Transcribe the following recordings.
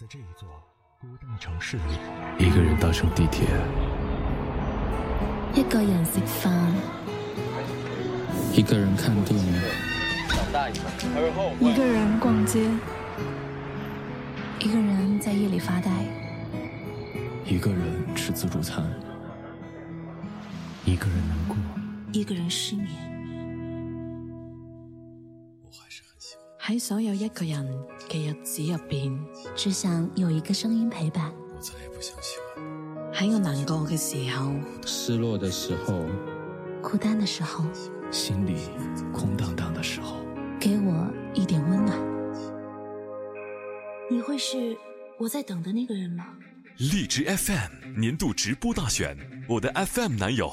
在这一座孤单的城市里，一个人搭乘地铁，一个人食饭，一个人看电影，一个人逛街，一个人在夜里发呆，一个人吃自助餐，一个人难过，一个人失眠。喺所有一個人嘅日子入邊，只想有一個聲音陪伴。我再也不想喜歡。喺我難過嘅時候，失落的時候，孤單的時候，心裏空蕩蕩的時候，給我一點溫暖。你會是我在等的那個人嗎？荔枝 FM 年度直播大選，我的 FM 男友，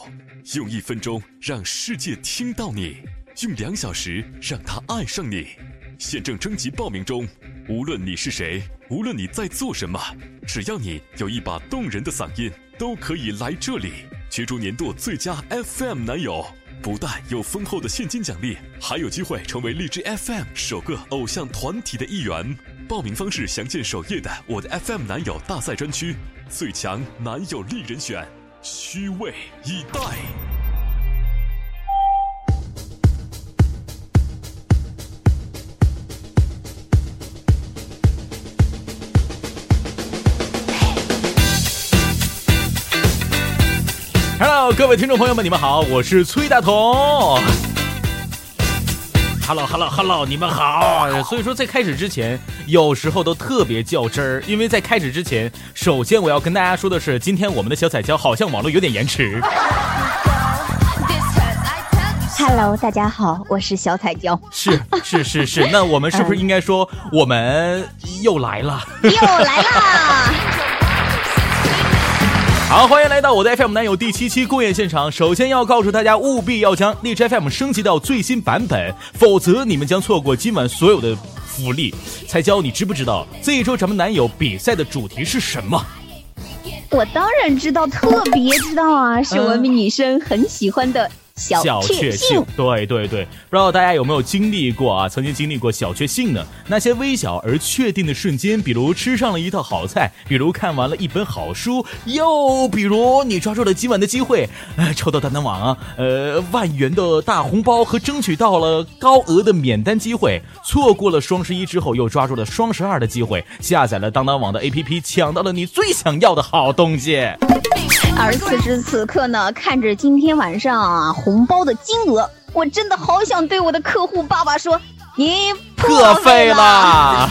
用一分鐘讓世界聽到你，用兩小時讓他愛上你。现正征集报名中，无论你是谁，无论你在做什么，只要你有一把动人的嗓音，都可以来这里角逐年度最佳 FM 男友。不但有丰厚的现金奖励，还有机会成为荔枝 FM 首个偶像团体的一员。报名方式详见首页的我的 FM 男友大赛”专区。最强男友力人选，虚位以待。Hello，各位听众朋友们，你们好，我是崔大同。Hello，Hello，Hello，你们好。所以说，在开始之前，有时候都特别较真儿，因为在开始之前，首先我要跟大家说的是，今天我们的小彩椒好像网络有点延迟。Hello，大家好，我是小彩椒，是是是是，那我们是不是应该说我们又来了？又来啦！好，欢迎来到我的 FM 男友第七期公演现场。首先要告诉大家，务必要将荔枝 FM 升级到最新版本，否则你们将错过今晚所有的福利。彩椒，你知不知道这一周咱们男友比赛的主题是什么？我当然知道，特别知道啊，是我们女生很喜欢的小确幸。对对对，不知道大家有没有经历过啊？曾经经历过小确幸呢？那些微小而确定的瞬间，比如吃上了一道好菜，比如看完了一本好书，又比如你抓住了今晚的机会，呃，抽到当当网啊，呃，万元的大红包和争取到了高额的免单机会，错过了双十一之后又抓住了双十二的机会，下载了当当网的 APP，抢到了你最想要的好东西。而此时此刻呢，看着今天晚上啊红包的金额，我真的好想对我的客户爸爸说：“你破费啦！”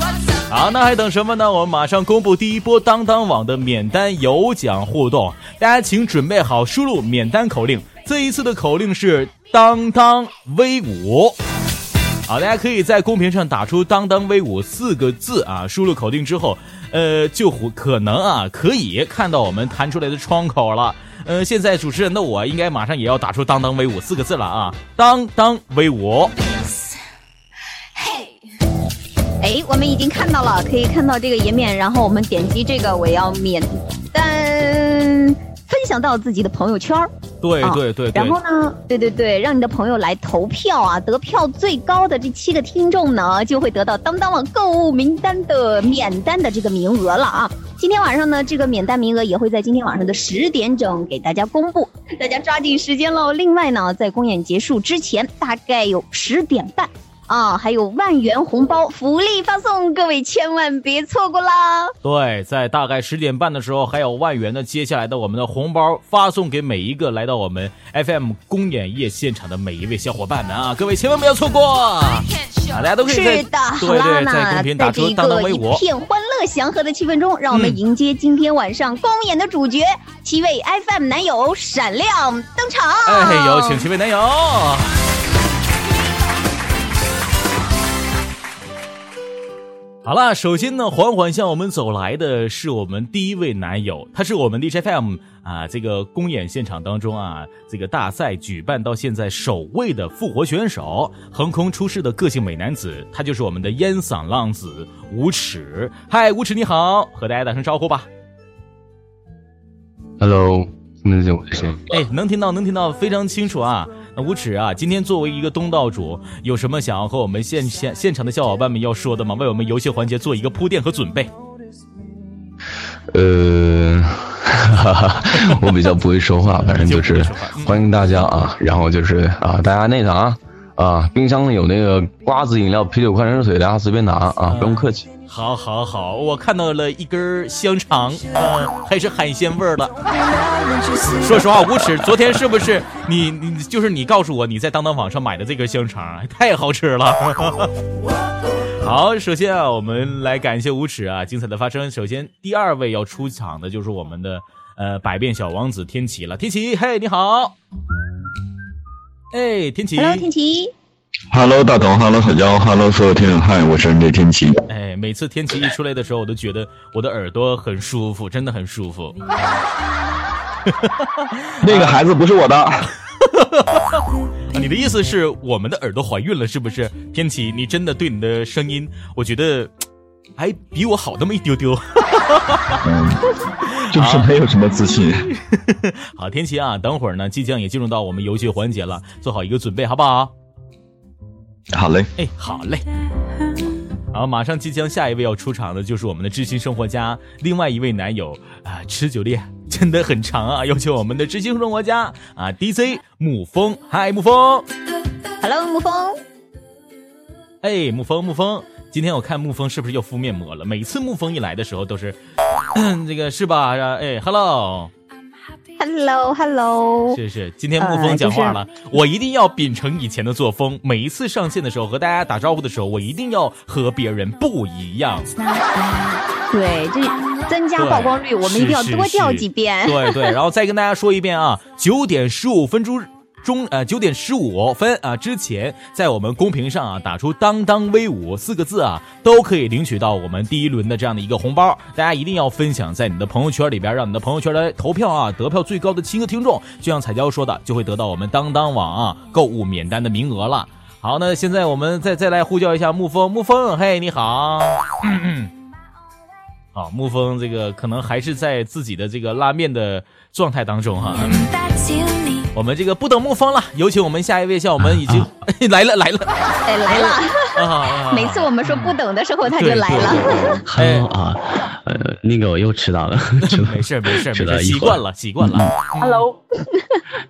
好，那还等什么呢？我们马上公布第一波当当网的免单有奖互动，大家请准备好，输入免单口令。这一次的口令是“当当威武”。好，大家可以在公屏上打出“当当威武”四个字啊，输入口令之后，呃，就可能啊可以看到我们弹出来的窗口了。呃，现在主持人的我应该马上也要打出“当当威武”四个字了啊，“当当威武”。哎，我们已经看到了，可以看到这个页面，然后我们点击这个我要免单，分享到自己的朋友圈对对对对。然后呢，对对对，让你的朋友来投票啊，得票最高的这七个听众呢，就会得到当当网购物名单的免单的这个名额了啊。今天晚上呢，这个免单名额也会在今天晚上的十点整给大家公布，大家抓紧时间喽。另外呢，在公演结束之前，大概有十点半。啊，还有万元红包福利发送，各位千万别错过啦！对，在大概十点半的时候，还有万元的接下来的我们的红包发送给每一个来到我们 FM 公演夜现场的每一位小伙伴们啊！各位千万不要错过啊！大家都可以是的，对对，在公屏打出“当当威武”。一片欢乐祥和的气氛中，让我们迎接今天晚上公演的主角——嗯、七位 FM 男友闪亮登场！哎，有请七位男友。好了，首先呢，缓缓向我们走来的是我们第一位男友，他是我们 DJFM 啊这个公演现场当中啊这个大赛举办到现在首位的复活选手，横空出世的个性美男子，他就是我们的烟嗓浪子无耻。嗨，无耻你好，和大家打声招呼吧。Hello，听得见我的声音？哎，能听到，能听到，非常清楚啊。那无耻啊，今天作为一个东道主，有什么想要和我们现现现场的小伙伴们要说的吗？为我们游戏环节做一个铺垫和准备。呃，我比较不会说话，反正就是 欢迎大家啊，然后就是啊，大家那个啊，啊冰箱里有那个瓜子饮料、啤酒、矿泉水，大家随便拿啊，不用客气。好，好，好，我看到了一根香肠，嗯，还是海鲜味儿的。说实话，无耻，昨天是不是你你就是你告诉我你在当当网上买的这根香肠，太好吃了。好，首先啊，我们来感谢无耻啊，精彩的发生。首先，第二位要出场的就是我们的呃百变小王子天启了。天启，嘿，你好。哎，天琪。Hello，天琪。Hello，大头，Hello，小娇，Hello，所有听友，嗨，我是 NJ 天琪。哎，每次天琪一出来的时候，我都觉得我的耳朵很舒服，真的很舒服。那个孩子不是我的。你的意思是我们的耳朵怀孕了，是不是？天琪，你真的对你的声音，我觉得还比我好那么一丢丢。就是没有什么自信。好，天启啊，等会儿呢，即将也进入到我们游戏环节了，做好一个准备，好不好？好嘞。哎，好嘞。好，马上即将下一位要出场的就是我们的知心生活家，另外一位男友啊，持久力真的很长啊！有请我们的知心生活家啊，DC 沐风，嗨，沐风，Hello，沐风，哎，沐风，沐风，今天我看沐风是不是又敷面膜了？每次沐风一来的时候都是 这个是吧？哎，Hello。Hello，Hello，是是，今天沐风讲话了，我一定要秉承以前的作风，每一次上线的时候和大家打招呼的时候，我一定要和别人不一样。对，这增加曝光率，我们一定要多叫几遍。对对，然后再跟大家说一遍啊，九点十五分钟。中呃九点十五分啊之前，在我们公屏上啊打出“当当威武”四个字啊，都可以领取到我们第一轮的这样的一个红包。大家一定要分享在你的朋友圈里边，让你的朋友圈来投票啊，得票最高的七个听众，就像彩椒说的，就会得到我们当当网啊购物免单的名额了。好，那现在我们再再来呼叫一下沐风，沐风，嘿，你好。好，沐风这个可能还是在自己的这个拉面的状态当中哈。我们这个不等沐风了，有请我们下一位，像我们已经 来了来了，哎来了，每次我们说不等的时候他就来了。Hello 啊，呃，那个我又迟到了，没事没事没事，习惯了习惯了。Hello，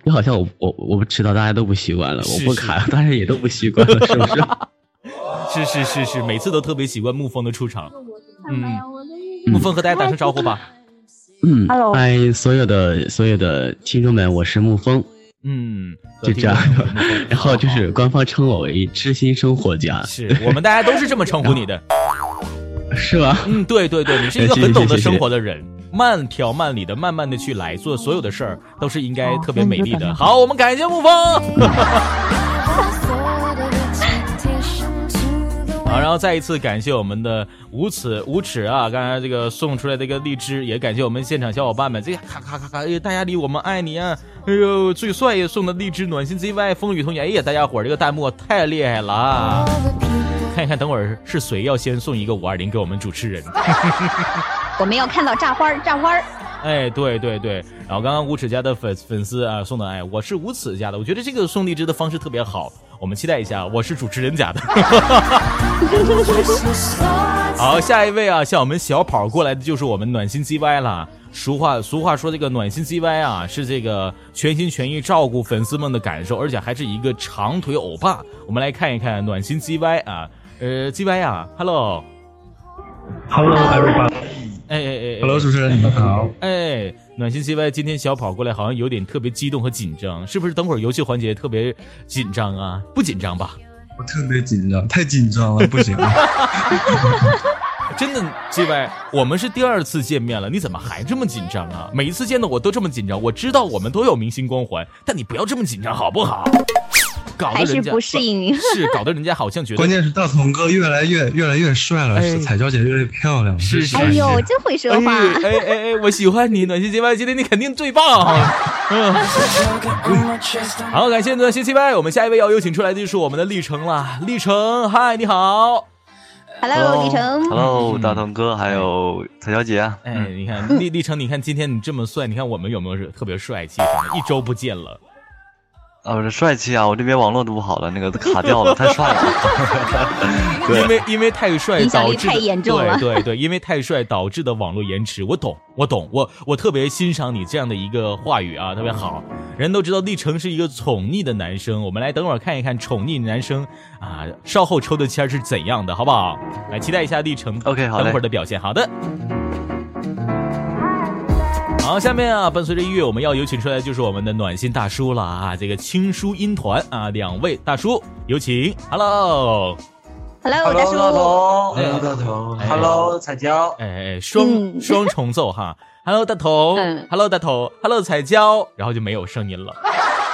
你好像我我我不迟到，大家都不习惯了，我不卡，大家也都不习惯了，是不是？是是是是，每次都特别习惯沐风的出场。嗯，沐风和大家打声招呼吧。嗯，Hello，嗨，所有的所有的听众们，我是沐风。嗯，就这样，然后就是官方称我为知心生活家，是我们大家都是这么称呼你的，是吧？嗯，对对对，你是一个很懂得生活的人，慢条慢理的，慢慢的去来做所有的事儿，都是应该特别美丽的。好，我们感谢沐风。好，然后再一次感谢我们的无耻无耻啊！刚才这个送出来的一个荔枝，也感谢我们现场小伙伴们，这个咔咔咔咔，哎，大家里我们爱你啊！哎呦，最帅也送的荔枝，暖心 ZY 风雨同学，哎呀，大家伙这个弹幕太厉害了！看一看，等会儿是谁要先送一个五二零给我们主持人？我们要看到炸花炸花哎，对对对，然后刚刚无耻家的粉粉丝啊送的，哎，我是无耻家的，我觉得这个送荔枝的方式特别好。我们期待一下，我是主持人家的。好，下一位啊，向我们小跑过来的就是我们暖心 ZY 了。俗话俗话说，这个暖心 ZY 啊，是这个全心全意照顾粉丝们的感受，而且还是一个长腿欧巴。我们来看一看暖心 ZY 啊，呃，ZY 啊，Hello，Hello everybody。哎哎哎，Hello，主持人你们好。哎，暖心 CY 今天小跑过来，好像有点特别激动和紧张，是不是？等会儿游戏环节特别紧张啊？不紧张吧？我特别紧张，太紧张了，不行。真的，CY，我们是第二次见面了，你怎么还这么紧张啊？每一次见到我都这么紧张，我知道我们都有明星光环，但你不要这么紧张好不好？还是不适应，是搞得人家好像觉得。关键是大同哥越来越越来越帅了，是彩娇姐越来越漂亮。是是。哎呦，真会说话！哎哎哎，我喜欢你，暖心七歪，今天你肯定最棒。嗯。好，感谢暖心七歪，我们下一位要有请出来的就是我们的历程了。历程，嗨，你好。Hello，李成。Hello，大同哥，还有彩小姐。哎，你看历历程，你看今天你这么帅，你看我们有没有是特别帅气？一周不见了。哦，这帅气啊！我这边网络都不好了，那个卡掉了，太帅了。因为因为太帅导致力太严重了对对对，因为太帅导致的网络延迟，我懂我懂，我我特别欣赏你这样的一个话语啊，特别好。人都知道立成是一个宠溺的男生，我们来等会儿看一看宠溺男生啊，稍后抽的签是怎样的，好不好？来期待一下立成 OK，好等会儿的表现。好的。好，下面啊，伴随着音乐，我们要有请出来就是我们的暖心大叔了啊！这个青书音团啊，两位大叔有请，Hello。Hello，大叔。哎 Hello，大头。哎 Hello，彩椒。哎哎，双嗯双重奏哈，Hello 大头嗯，Hello 大头，Hello 彩椒，然后就没有声音了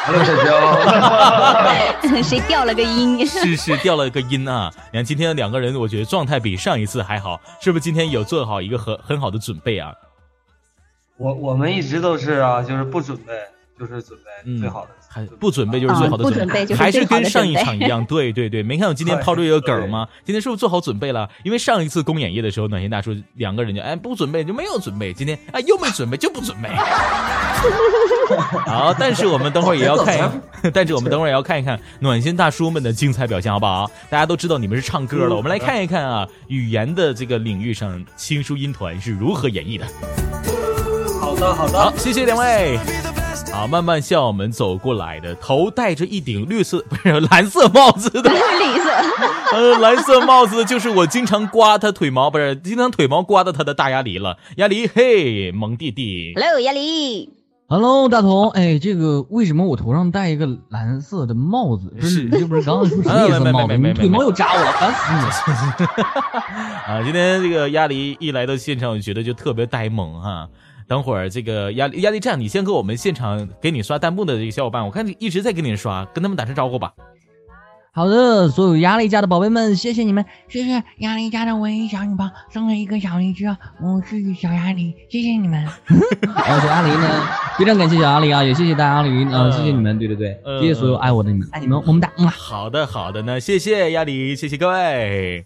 ，Hello，彩椒。谁掉了个音？是是掉了个音啊。你看今天的两个人，我觉得状态比上一次还好，是不是今天有做好一个很很好的准备啊？我我们一直都是啊，就是不准备，就是准备最好的。还不准备就是最好的准备就是还是跟上一场一样，对对对，没看我今天抛出一个梗吗？今天是不是做好准备了？因为上一次公演夜的时候，暖心大叔两个人就哎不准备就没有准备，今天哎又没准备就不准备。好，但是我们等会儿也要看一，但是我们等会儿也要看一看暖心大叔们的精彩表现，好不好？大家都知道你们是唱歌了，我们来看一看啊，语言的这个领域上，青书音团是如何演绎的。好的，好的。好，谢谢两位。好，慢慢向我们走过来的，头戴着一顶绿色 不是蓝色帽子的，绿色。呃，蓝色帽子就是我经常刮他腿毛，不是经常腿毛刮到他的大鸭梨了。鸭梨，嘿，萌弟弟。Hello，鸭梨。Hello，大同，哎，这个为什么我头上戴一个蓝色的帽子？不是，这不是刚刚说什么颜色帽子？你腿毛又扎我了，烦死你！啊，今天这个鸭梨一来到现场，我觉得就特别呆萌哈。等会儿这个压力压力，这样你先给我们现场给你刷弹幕的这个小伙伴，我看你一直在给你刷，跟他们打声招呼吧。好的，所有压力家的宝贝们，谢谢你们，谢谢压力家的唯一小女棒送了一个小荔枝，我是小鸭梨，谢谢你们。然后小鸭梨呢，非常感谢小鸭梨啊，也谢谢大鸭梨啊，谢谢你们，对对对，谢谢所有爱我的你们，爱你们，么么哒。嗯好的，好的呢，谢谢鸭梨，谢谢各位。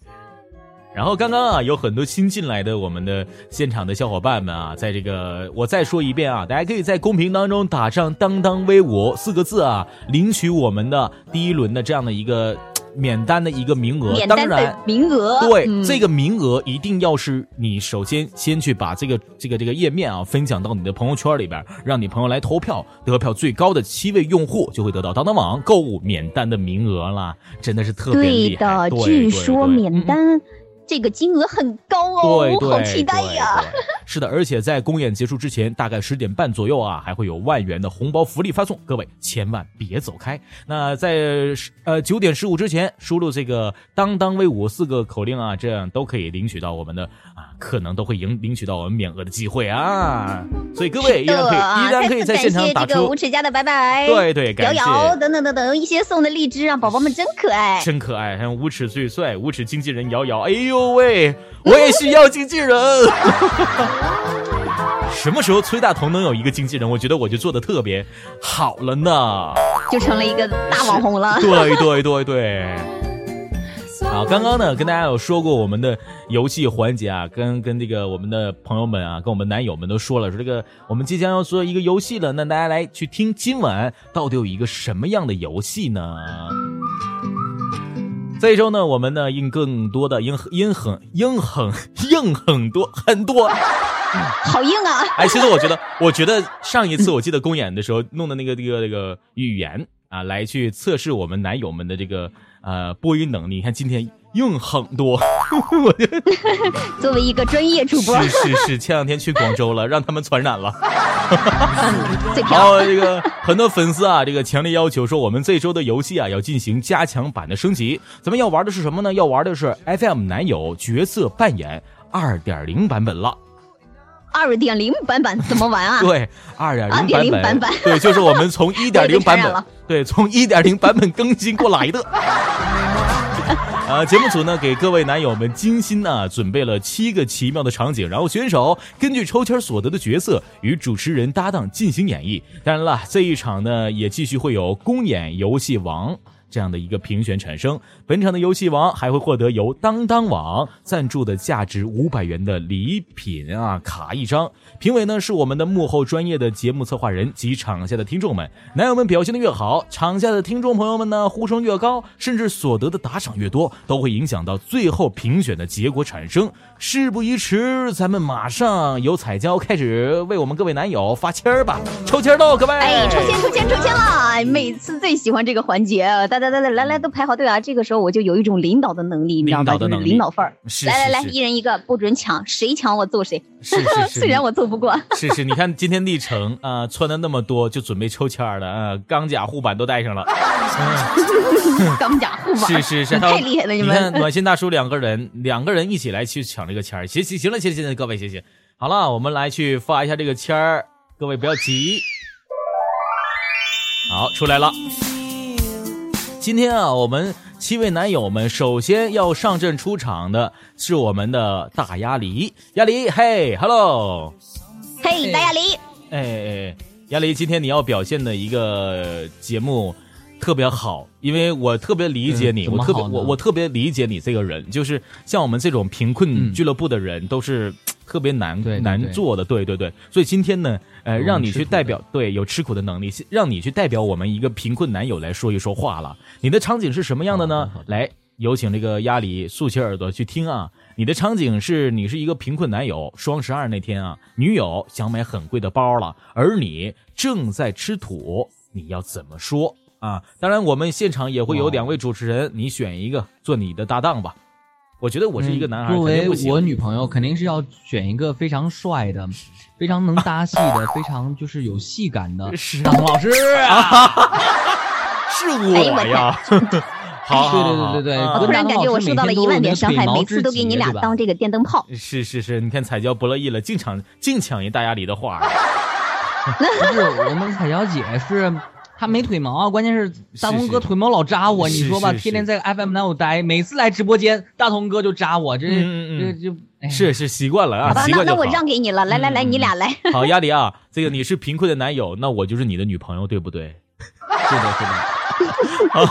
然后刚刚啊，有很多新进来的我们的现场的小伙伴们啊，在这个我再说一遍啊，大家可以在公屏当中打上“当当威武”四个字啊，领取我们的第一轮的这样的一个免单的一个名额。免单当然的名额。对、嗯这个名额一定要是你首先先去把这个这个这个页面啊分享到你的朋友圈里边，让你朋友来投票，得票最高的七位用户就会得到当当网购物免单的名额啦，真的是特别厉害。的，对据说免单这个金额很高哦，对对，好期待呀！是的，而且在公演结束之前，大概十点半左右啊，还会有万元的红包福利发送，各位千万别走开。那在呃九点十五之前，输入这个“当当威武”四个口令啊，这样都可以领取到我们的啊，可能都会赢领取到我们免额的机会啊。所以各位依然可以依然可以在现场打出无耻家的拜拜，对对，摇感谢。摇等等等等一些送的荔枝啊，宝宝们真可爱。真可爱，还有无耻最帅，无耻经纪人瑶瑶，哎呦喂，我也需要经纪人。什么时候崔大同能有一个经纪人？我觉得我就做的特别好了呢。就成了一个大网红了。对对对对。好，刚刚呢跟大家有说过我们的游戏环节啊，跟跟这个我们的朋友们啊，跟我们男友们都说了，说这个我们即将要做一个游戏了，那大家来去听今晚到底有一个什么样的游戏呢？这一周呢，我们呢应更多的应应很应很 应很多很多，好硬啊！哎，其实我觉得，我觉得上一次我记得公演的时候弄的那个这个这个语言啊，来去测试我们男友们的这个呃播音能力。你看今天硬很多，我觉得 作为一个专业主播，是是是，前两天去广州了，让他们传染了。最然后这个很多粉丝啊，这个强烈要求说，我们这周的游戏啊要进行加强版的升级。咱们要玩的是什么呢？要玩的是 FM 男友角色扮演二点零版本了。二点零版本怎么玩啊？对，二点零2.0版版本对，就是我们从 一点零版本对，从一点零版本更新过来的。啊，节目组呢给各位男友们精心啊准备了七个奇妙的场景，然后选手根据抽签所得的角色与主持人搭档进行演绎。当然了，这一场呢也继续会有公演游戏王。这样的一个评选产生，本场的游戏王还会获得由当当网赞助的价值五百元的礼品啊卡一张。评委呢是我们的幕后专业的节目策划人及场下的听众们。男友们表现的越好，场下的听众朋友们呢呼声越高，甚至所得的打赏越多，都会影响到最后评选的结果产生。事不宜迟，咱们马上由彩椒开始为我们各位男友发签儿吧，抽签喽，各位！哎，抽签抽签抽签了！每次最喜欢这个环节，大家大家来来都排好队啊！这个时候我就有一种领导的能力，你知道吧？就是领导范儿。来来来，一人一个，不准抢，谁抢我揍谁。是是是，虽然我揍不过。是是，你看今天历程啊，穿的那么多，就准备抽签了啊，钢甲护板都带上了。钢甲护板。是是是，太厉害了！你们看，暖心大叔两个人，两个人一起来去抢这个签儿。行行行了，行行行，各位谢谢。好了，我们来去发一下这个签儿，各位不要急。好，出来了。今天啊，我们七位男友们首先要上阵出场的是我们的大鸭梨。鸭梨，嘿，hello，嘿，大鸭梨。哎哎，鸭梨，今天你要表现的一个节目特别好，因为我特别理解你，我特别我我特别理解你这个人，就是像我们这种贫困俱乐部的人都是。特别难难做的，对对对，所以今天呢，呃，让你去代表，对，有吃苦的能力，让你去代表我们一个贫困男友来说一说话了。你的场景是什么样的呢？来，有请这个鸭梨竖起耳朵去听啊。你的场景是你是一个贫困男友，双十二那天啊，女友想买很贵的包了，而你正在吃土，你要怎么说啊？当然，我们现场也会有两位主持人，你选一个做你的搭档吧。我觉得我是一个男孩，作为我女朋友，肯定是要选一个非常帅的、非常能搭戏的、非常就是有戏感的大同老师啊！是我呀！好，对对对对对，突然感觉我受到了一万点伤害，每次都给你俩当这个电灯泡。是是是，你看彩椒不乐意了，净抢净抢一大鸭梨的话。不是，我们彩椒姐是。他没腿毛啊，关键是大同哥腿毛老扎我，你说吧，天天在 FM 那我待，每次来直播间，大同哥就扎我，这这就，是是习惯了啊，习惯那那我让给你了，来来来，你俩来。好，鸭梨啊，这个你是贫困的男友，那我就是你的女朋友，对不对？是的，是的。好，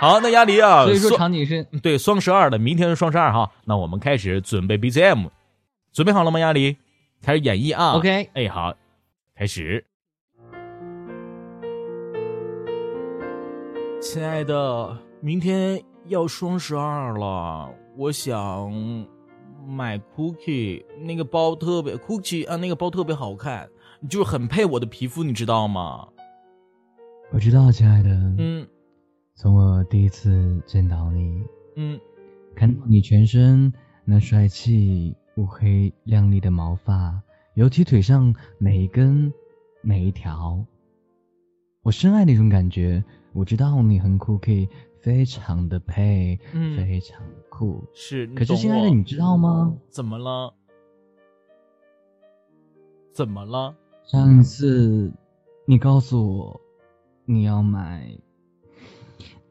好，那鸭梨啊，所以说场景是对双十二的，明天是双十二哈，那我们开始准备 BGM，准备好了吗？鸭梨，开始演绎啊。OK，哎，好，开始。亲爱的，明天要双十二了，我想买 cookie 那个包特别 cookie 啊，那个包特别好看，就是很配我的皮肤，你知道吗？我知道，亲爱的。嗯。从我第一次见到你，嗯，看到你全身那帅气乌黑亮丽的毛发，尤其腿上每一根每一条，我深爱那种感觉。我知道你很酷，可以非常的配，非常酷。是，可是亲爱的，你知道吗？怎么了？怎么了？上一次你告诉我你要买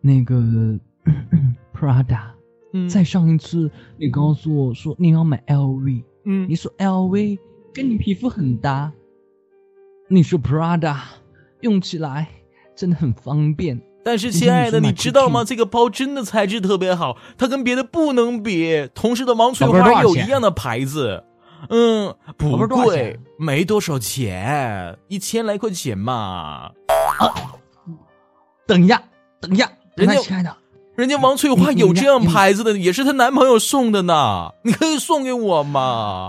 那个 Prada，嗯，再上一次你告诉我说你要买 LV，嗯，你说 LV 跟你皮肤很搭，你说 Prada 用起来。真的很方便，但是亲爱的，你知道吗？这个包真的材质特别好，它跟别的不能比。同事的王翠花有一样的牌子，嗯，不贵，没多少钱，一千来块钱嘛。啊，等一下，等一下，人家亲爱的，人家王翠花有这样牌子的，也是她男朋友送的呢。你可以送给我吗？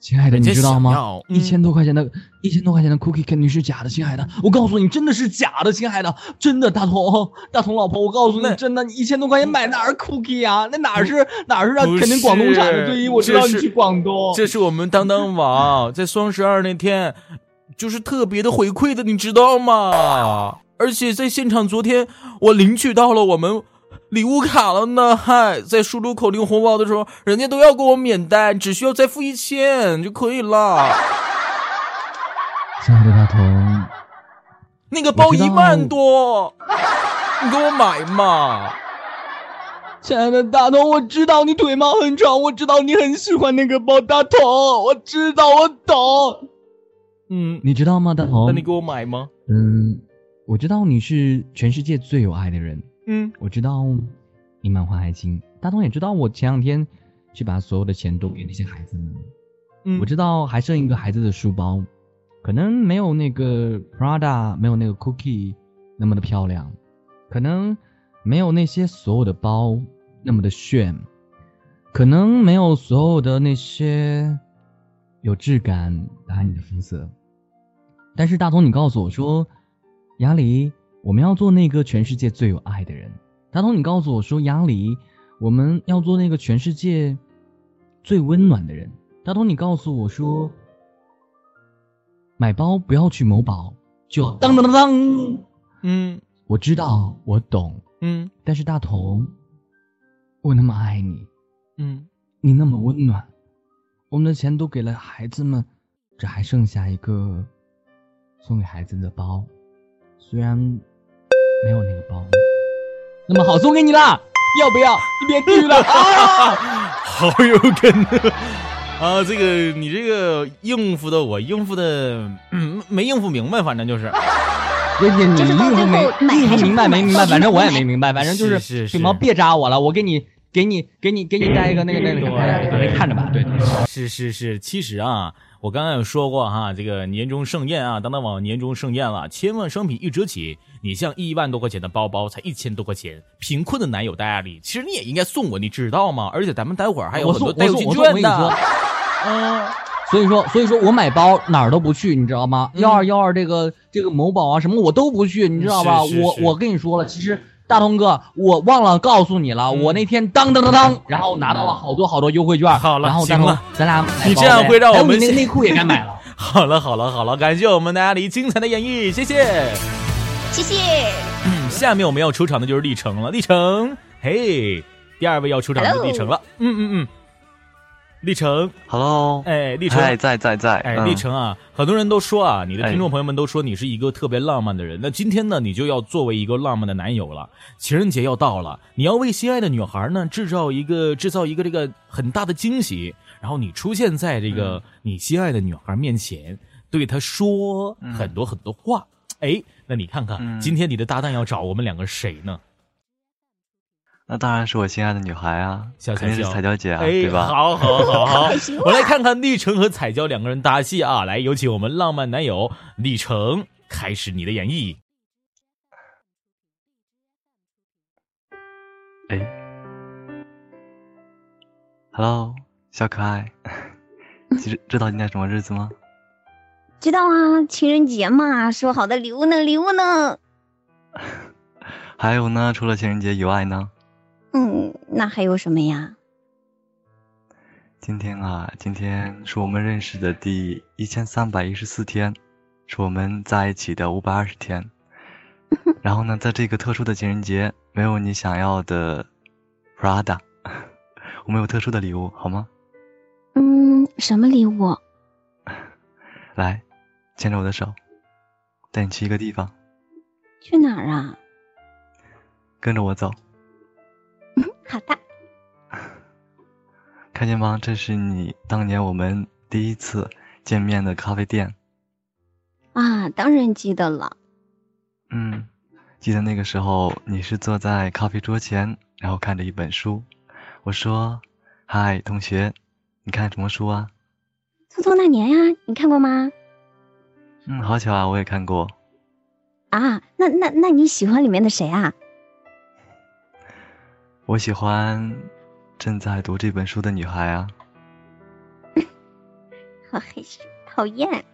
亲爱的，你知道吗？一千多块钱的，一千多块钱的 cookie 肯定是假的，亲爱的，我告诉你，真的是假的，亲爱的，真的，大同，大同老婆，我告诉你，真的，你一千多块钱买哪儿 cookie 啊？那哪是哪是让肯定广东产的？对于我知道你去广东，这是我们当当网 在双十二那天，就是特别的回馈的，你知道吗？而且在现场，昨天我领取到了我们。礼物卡了呢，嗨，在输入口令红包的时候，人家都要给我免单，只需要再付一千就可以了。亲爱的大同，那个包一万多，你给我买嘛。亲爱的大头，我知道你腿毛很长，我知道你很喜欢那个包，大头，我知道，我懂。嗯，你知道吗，大头？那你给我买吗？嗯，我知道你是全世界最有爱的人。嗯，我知道你满怀爱心。大同也知道，我前两天去把所有的钱都给那些孩子们了。嗯我知道还剩一个孩子的书包，可能没有那个 Prada，没有那个 Cookie 那么的漂亮，可能没有那些所有的包那么的炫，可能没有所有的那些有质感打你的肤色。但是大同，你告诉我说，雅里，我们要做那个全世界最有爱的人。大同，你告诉我说，雅里，我们要做那个全世界最温暖的人。大同，你告诉我说，买包不要去某宝，就当当当当。嗯，我知道，我懂。嗯，但是大同，我那么爱你，嗯，你那么温暖，我们的钱都给了孩子们，这还剩下一个送给孩子的包，虽然没有那个包，那么好送给你啦，要不要？你别去了啊！好有梗啊！这个你这个应付的我应付的，嗯，没应付明白，反正就是。姐姐，你就是应付没最后买应付明白没明白？反正我也没明白，反正就是是是羽毛别扎我了，我给你给你给你给你带一个那个那个，反正看着吧，对。是是是，其实啊，我刚刚有说过哈，这个年终盛宴啊，当当网年终盛宴了，千万商品一折起，你像一万多块钱的包包才一千多块钱，贫困的男友大压力，其实你也应该送我，你知道吗？而且咱们待会儿还有很多代金券的嗯，所以说所以说我买包哪儿都不去，你知道吗？嗯幺二幺二这个这个某宝啊什么我都不去，你知道吧？是是是我我跟你说了，其实大同哥，我忘了告诉你了，嗯我那天当当当当，然后拿到了好多好多优惠券。好了然后大同行了咱俩你这样会让我们现你那个内裤也该买了。好了好了好了，感谢我们的阿狸精彩的演绎，谢谢。谢谢。嗯，下面我们要出场的就是历程了，历程，嘿，第二位要出场的是 Hello 历程了，嗯嗯嗯，历程，Hello，哎，历程，在，在在在，哎，嗯历程啊，很多人都说啊，你的哎听众朋友们都说你是一个特别浪漫的人。那今天呢，你就要作为一个浪漫的男友了。情人节要到了，你要为心爱的女孩呢制造一个制造一个这个很大的惊喜，然后你出现在这个嗯你心爱的女孩面前，对她说很多很多话。哎，那你看看，嗯今天你的搭档要找我们两个谁呢？那当然是我心爱的女孩啊，小肯定是彩椒姐啊，哎，对吧？好好好好，我来看看历程和彩椒两个人搭戏啊！来，有请我们浪漫男友历程开始你的演绎。哎，Hello，小可爱，其实知道今天什么日子吗？知道啊，情人节嘛，说好的礼物呢？礼物呢？还有呢，除了情人节以外呢，嗯，那还有什么呀？今天啊，今天是我们认识的第一千三百一十四天，是我们在一起的五百二十天。然后呢，在这个特殊的情人节，没有你想要的 Prada，我们有特殊的礼物，好吗？嗯，什么礼物？来，牵着我的手，带你去一个地方，去哪儿啊？跟着我走，好的。看见吗？这是你当年我们第一次见面的咖啡店。啊，当然记得了。嗯，记得那个时候你是坐在咖啡桌前，然后看着一本书。我说：“嗨，同学，你看什么书啊匆匆那年呀，你看过吗？？”嗯，好巧啊，我也看过。啊，那那那你喜欢里面的谁啊？我喜欢正在读这本书的女孩啊。好害羞，讨厌。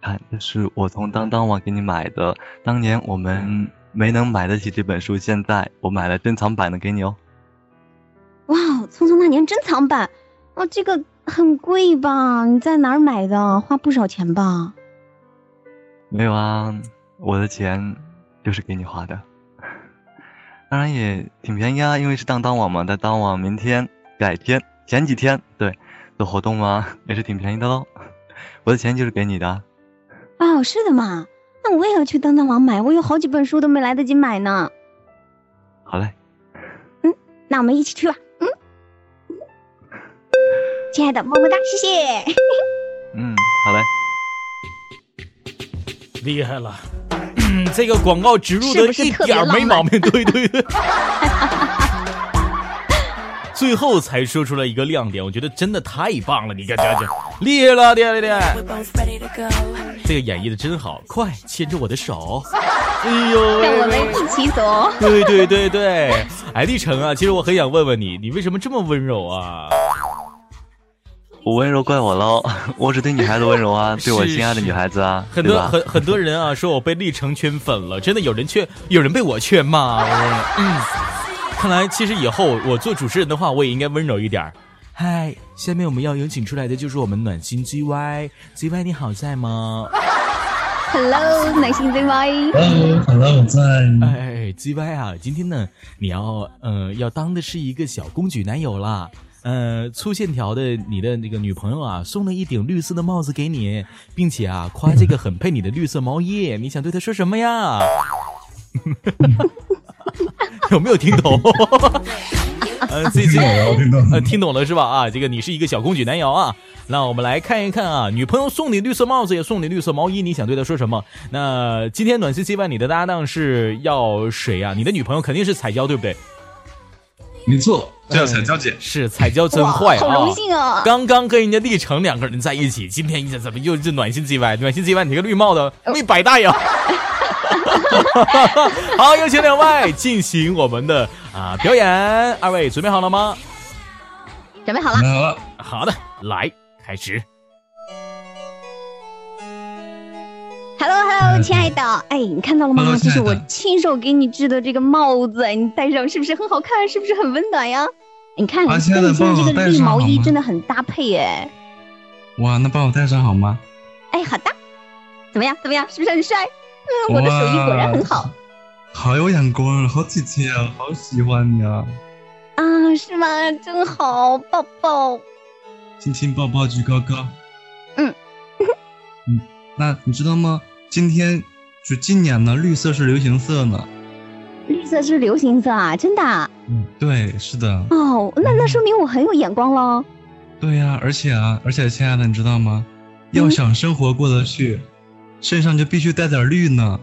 看，这是我从当当网给你买的。当年我们没能买得起这本书，现在我买了珍藏版的给你哦。哇，《匆匆那年》珍藏版，哦，这个很贵吧？你在哪儿买的？花不少钱吧？没有啊，我的钱就是给你花的。当然也挺便宜啊，因为是当当网嘛，在当网明天、改天、前几天对做活动嘛，也是挺便宜的喽。我的钱就是给你的。哦，是的嘛。那我也要去当当网买，我有好几本书都没来得及买呢。好嘞，嗯那我们一起去吧。嗯，亲爱的，么么哒，谢谢。嗯，好嘞。厉害了，嗯，这个广告植入的一点儿没毛病，对对对。最后才说出了一个亮点，我觉得真的太棒了！你看，这这厉害了，厉害厉害！这个演绎的真好，快牵着我的手，哎呦，让我们一起走。对对对对，哎，立成啊，其实我很想问问你，你为什么这么温柔啊？我温柔怪我喽，我只对女孩子温柔啊，对我心爱的女孩子啊，很多很很多人啊说我被立成圈粉了，真的有人劝，有人被我劝吗？嗯。看来，其实以后我做主持人的话，我也应该温柔一点。嗨，下面我们要有请出来的就是我们暖心 GY，GY 你好在吗？Hello，暖心 GY。Hello，Hello，我在。哎，GY 啊，今天呢，你要呃要当的是一个小公举男友啦。呃，粗线条的你的那个女朋友啊，送了一顶绿色的帽子给你，并且啊夸这个很配你的绿色毛衣，你想对她说什么呀？有 没有听懂？呃，最近呃听懂了是吧？啊，这个你是一个小公举男友啊。那我们来看一看啊，女朋友送你绿色帽子，也送你绿色毛衣，你想对她说什么？那今天暖心期问你的搭档是要谁呀？你的女朋友肯定是彩椒，对不对？没错，叫彩椒姐。是彩椒真坏啊！好荣幸啊！刚刚跟人家历程两个人在一起，今天你怎么又是暖心 G Y？暖心 G Y，你个绿帽子没白戴呀？好，有请两位进行我们的啊表演。二位准备好了吗？准备好了。好了。好的，来开始。Hello，Hello，亲爱的，哎，你看到了吗？这是我亲手给你织的这个帽子，你戴上是不是很好看？是不是很温暖呀？你看，跟你现在这个绿毛衣真的很搭配哎。哇，那帮我戴上好吗？哎，好的。怎么样？怎么样？是不是很帅？嗯，我的手艺果然很好，好有眼光，好姐姐啊，好喜欢你啊！啊，是吗？真好，抱抱，亲亲抱抱举高高。那你知道吗？今天就今年呢，绿色是流行色呢。绿色是流行色啊，真的？嗯，对，是的。哦，那那说明我很有眼光喽。对呀，而且啊，而且亲爱的，你知道吗？要想生活过得去。身上就必须带点绿呢，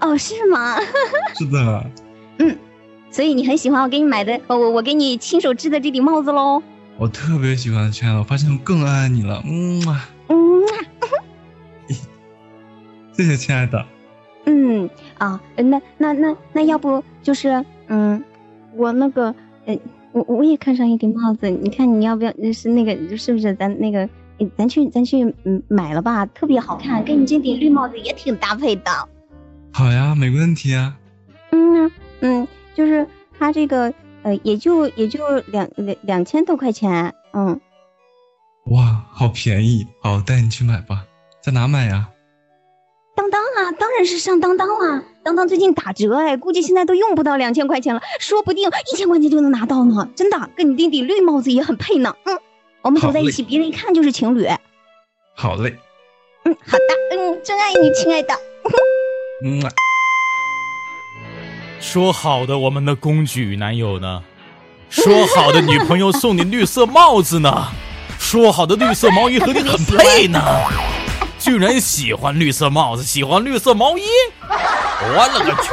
哦，是吗？是的，嗯，所以你很喜欢我给你买的，我我给你亲手织的这顶帽子喽。我特别喜欢，亲爱的，我发现我更爱你了，嗯啊，嗯啊，谢谢亲爱的。嗯啊，那那那那要不就是嗯，我那个，嗯，我我也看上一顶帽子，你看你要不要？是那个是不是咱那个？咱去，咱去，嗯，买了吧，特别好看，跟你这顶绿帽子也挺搭配的。好呀，没问题啊。嗯嗯，就是它这个，呃，也就也就两两两千多块钱，嗯。哇，好便宜，好，带你去买吧，在哪买呀？当当啊，当然是上当当啦，当当最近打折，哎，估计现在都用不到两千块钱了，说不定一千块钱就能拿到呢，真的，跟你弟弟绿帽子也很配呢，嗯。我们走在一起，别人一看就是情侣。好嘞。嗯，好的。嗯，真爱你，亲爱的。嗯。说好的我们的公举男友呢？说好的女朋友送你绿色帽子呢？说好的绿色毛衣和你很配呢？居然喜欢绿色帽子，喜欢绿色毛衣？我勒个去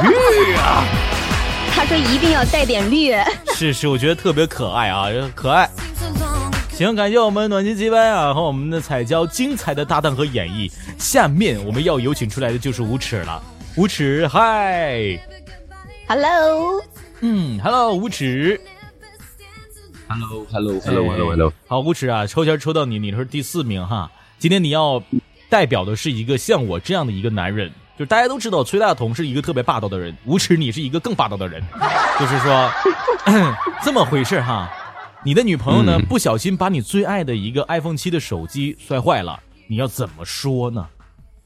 啊！他说一定要带点绿。是是，我觉得特别可爱啊，可爱。行，感谢我们暖心鸡班啊和我们的彩椒精彩的搭档和演绎。下面我们要有请出来的就是无耻了。无耻，嗨，Hello，嗯，Hello，无耻，Hello，Hello，Hello，Hello，Hello。好，无耻啊，抽签抽到你，你是第四名哈。今天你要代表的是一个像我这样的一个男人，就是大家都知道崔大同是一个特别霸道的人，无耻你是一个更霸道的人，就是说 这么回事哈。你的女朋友呢？不小心把你最爱的一个 iPhone 七的手机摔坏了，你要怎么说呢？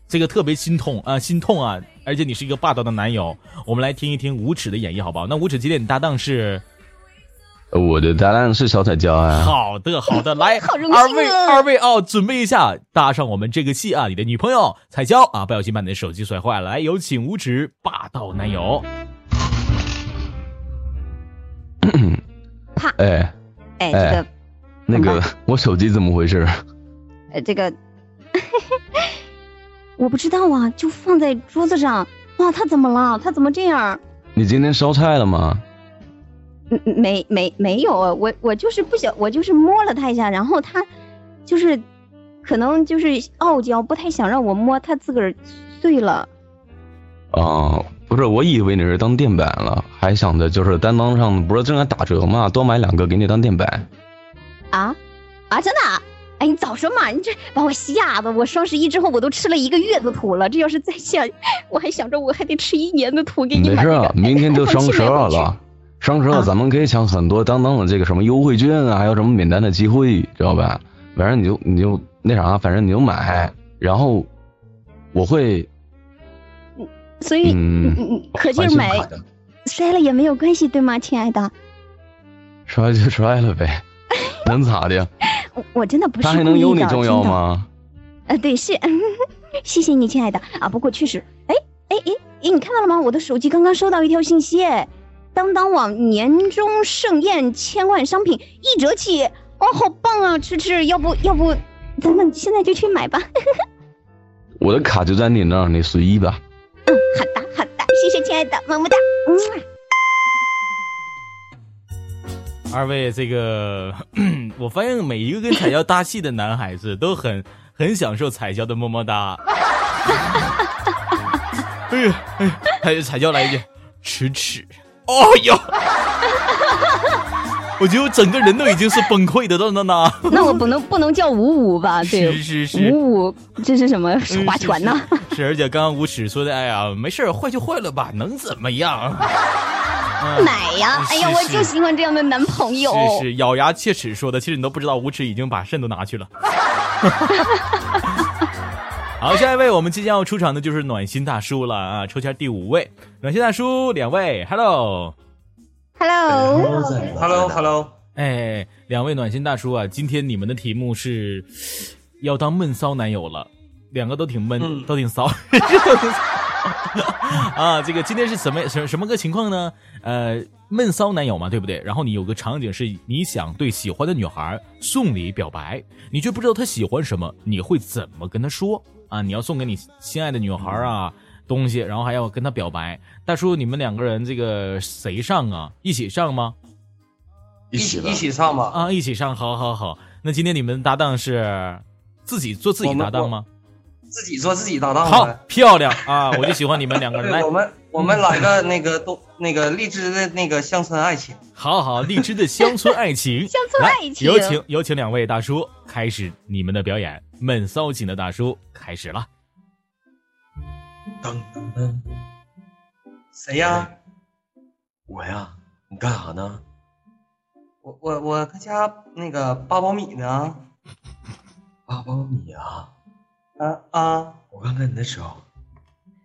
这个特别心痛啊，心痛啊！而且你是一个霸道的男友，我们来听一听无耻的演绎，好不好？那无耻今天你搭档是？我的搭档是小彩椒啊。好的，好的，来，二位，二位哦，准备一下，搭上我们这个戏啊！你的女朋友彩椒啊，不小心把你的手机摔坏了，来，有请五指霸道男友。怕，哎。哎，这个，那个，我手机怎么回事？呃，这个，我不知道啊，就放在桌子上，哇，他怎么了？他怎么这样？你今天烧菜了吗？嗯，没没没有，我我就是不想，我就是摸了他一下，然后他就是可能就是傲娇，不太想让我摸，他自个儿碎了。啊，不是，我以为你是当垫板了，还想着就是担当上不是正在打折吗？多买两个给你当垫板。啊啊，真的？哎，你早说嘛！你这把我吓得，我双十一之后我都吃了一个月的土了。这要是再下，我还想着我还得吃一年的土给你买。没事，明天就双十二了，双十二咱们可以抢很多当当的这个什么优惠券啊，还有什么免单的机会，知道吧？反正你就你就那啥，反正你就买，然后我会。所以，嗯嗯，可劲买，摔了也没有关系，对吗，亲爱的？摔就摔了呗，能咋的？我真的不是他还能有你重要吗？呃，对，是，谢谢你，亲爱的啊。不过确实，哎哎哎哎，你看到了吗？我的手机刚刚收到一条信息，当当网年终盛宴千万商品一折起，哦，好棒啊！吃吃，要不要不，咱们现在就去买吧。我的卡就在你那儿，你随意吧。嗯，好的好的，谢谢亲爱的，么么哒。嗯。二位，这个我发现每一个跟彩椒搭戏的男孩子都很很享受彩椒的么么哒。哎呀哎呀，彩彩椒来一句吃吃，哦哟，我觉得我整个人都已经是崩溃的了呢。那我不能不能叫五五吧？对，是是是，五五这是什么划拳呢？是，而且刚刚无耻说的，哎呀，没事坏就坏了吧，能怎么样？买呀！哎呀，我就喜欢这样的男朋友。是是，咬牙切齿说的。其实你都不知道，无耻已经把肾都拿去了。好，下一位，我们即将要出场的就是暖心大叔了啊！抽签第五位，暖心大叔两位，Hello，Hello，Hello，Hello，哎，两位暖心大叔啊，今天你们的题目是要当闷骚男友了，两个都挺闷，都挺骚。啊，这个今天是什么什什么个情况呢？呃，闷骚男友嘛，对不对？然后你有个场景是你想对喜欢的女孩送礼表白，你却不知道她喜欢什么，你会怎么跟她说啊？你要送给你心爱的女孩啊东西，然后还要跟她表白。大叔，你们两个人这个谁上啊？一起上吗？一起一起上吧。啊，一起上，好好好。那今天你们搭档是自己做自己搭档吗？自己做自己搭档，好漂亮啊！我就喜欢你们两个人。来，我们我们来个那个都那个荔枝的那个乡村爱情。好好，荔枝的乡村爱情，乡村爱情。有请有请两位大叔开始你们的表演。闷骚型的大叔开始了。噔噔噔，谁呀？我呀，你干啥呢？我我我搁家那个扒苞米呢。扒苞米啊？啊啊！我看看你的手，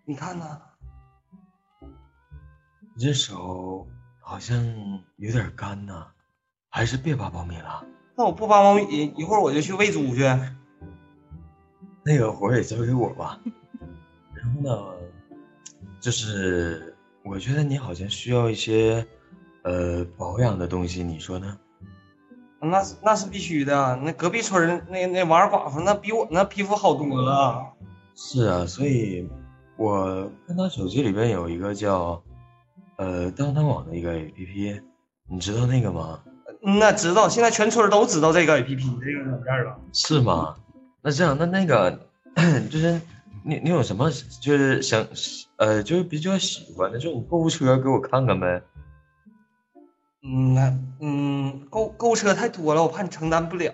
你看呢？你这手好像有点干呐，还是别扒苞米了。那我不扒苞米，一会儿我就去喂猪去。那个活也交给我吧。然后呢，就是我觉得你好像需要一些呃保养的东西，你说呢？那是那是必须的，那隔壁村那那王二寡妇那比我那皮肤好多了。是啊，所以我看他手机里边有一个叫呃当当网的一个 APP，你知道那个吗？那知道，现在全村都知道这个 APP 这个软件了。是吗？那这样，那那个 就是你你有什么就是想呃就是比较喜欢的这种购物车给我看看呗。嗯，那嗯，购购物车太多了，我怕你承担不了。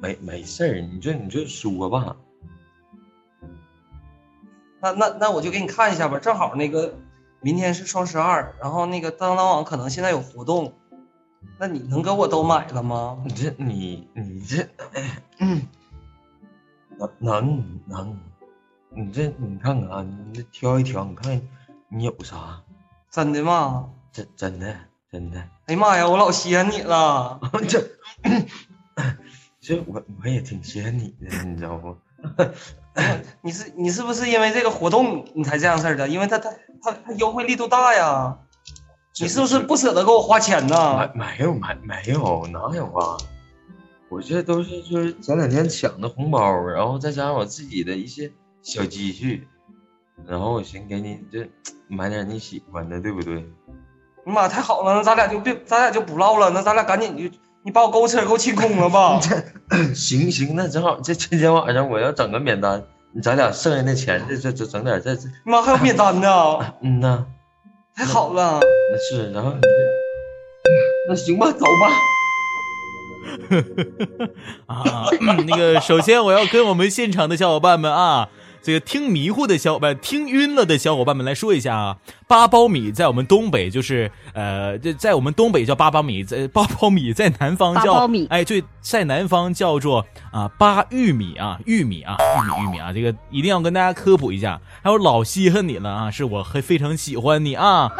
没没事儿，你就你就说吧。那那那我就给你看一下吧，正好那个明天是双十二，然后那个当当网可能现在有活动，那你能给我都买了吗？你这你你这，嗯，能能能，你这你看看啊，你这挑一挑，你看你有啥？真的吗？真真的真的。哎呀妈呀，我老稀罕你了。这，这我我也挺稀罕你的，你知道不？你是你是不是因为这个活动你才这样式的？因为他他他他优惠力度大呀。你是不是不舍得给我花钱呢？没没有没没有哪有啊？我这都是就是前两天抢的红包，然后再加上我自己的一些小积蓄，然后我寻给你这买点你喜欢的，对不对？妈，太好了，那咱俩就别，咱俩就不唠了，那咱俩赶紧就，你把我购物车给我清空了吧？行行，那正好这今天晚上我要整个免单，咱俩剩下的钱这这这整点这这。妈还有免单呢？嗯呐，太好了。那是，然后你这，那行吧，走吧。啊，那个，首先我要跟我们现场的小伙伴们啊，这个听迷糊的小伙伴、听晕了的小伙伴们来说一下啊，八苞米在我们东北就是呃，这在我们东北叫八苞米，在八苞米在南方叫哎，对，在南方叫做啊八玉米啊，玉米啊，玉米玉米啊，这个一定要跟大家科普一下。还有老稀罕你了啊，是我还非常喜欢你啊。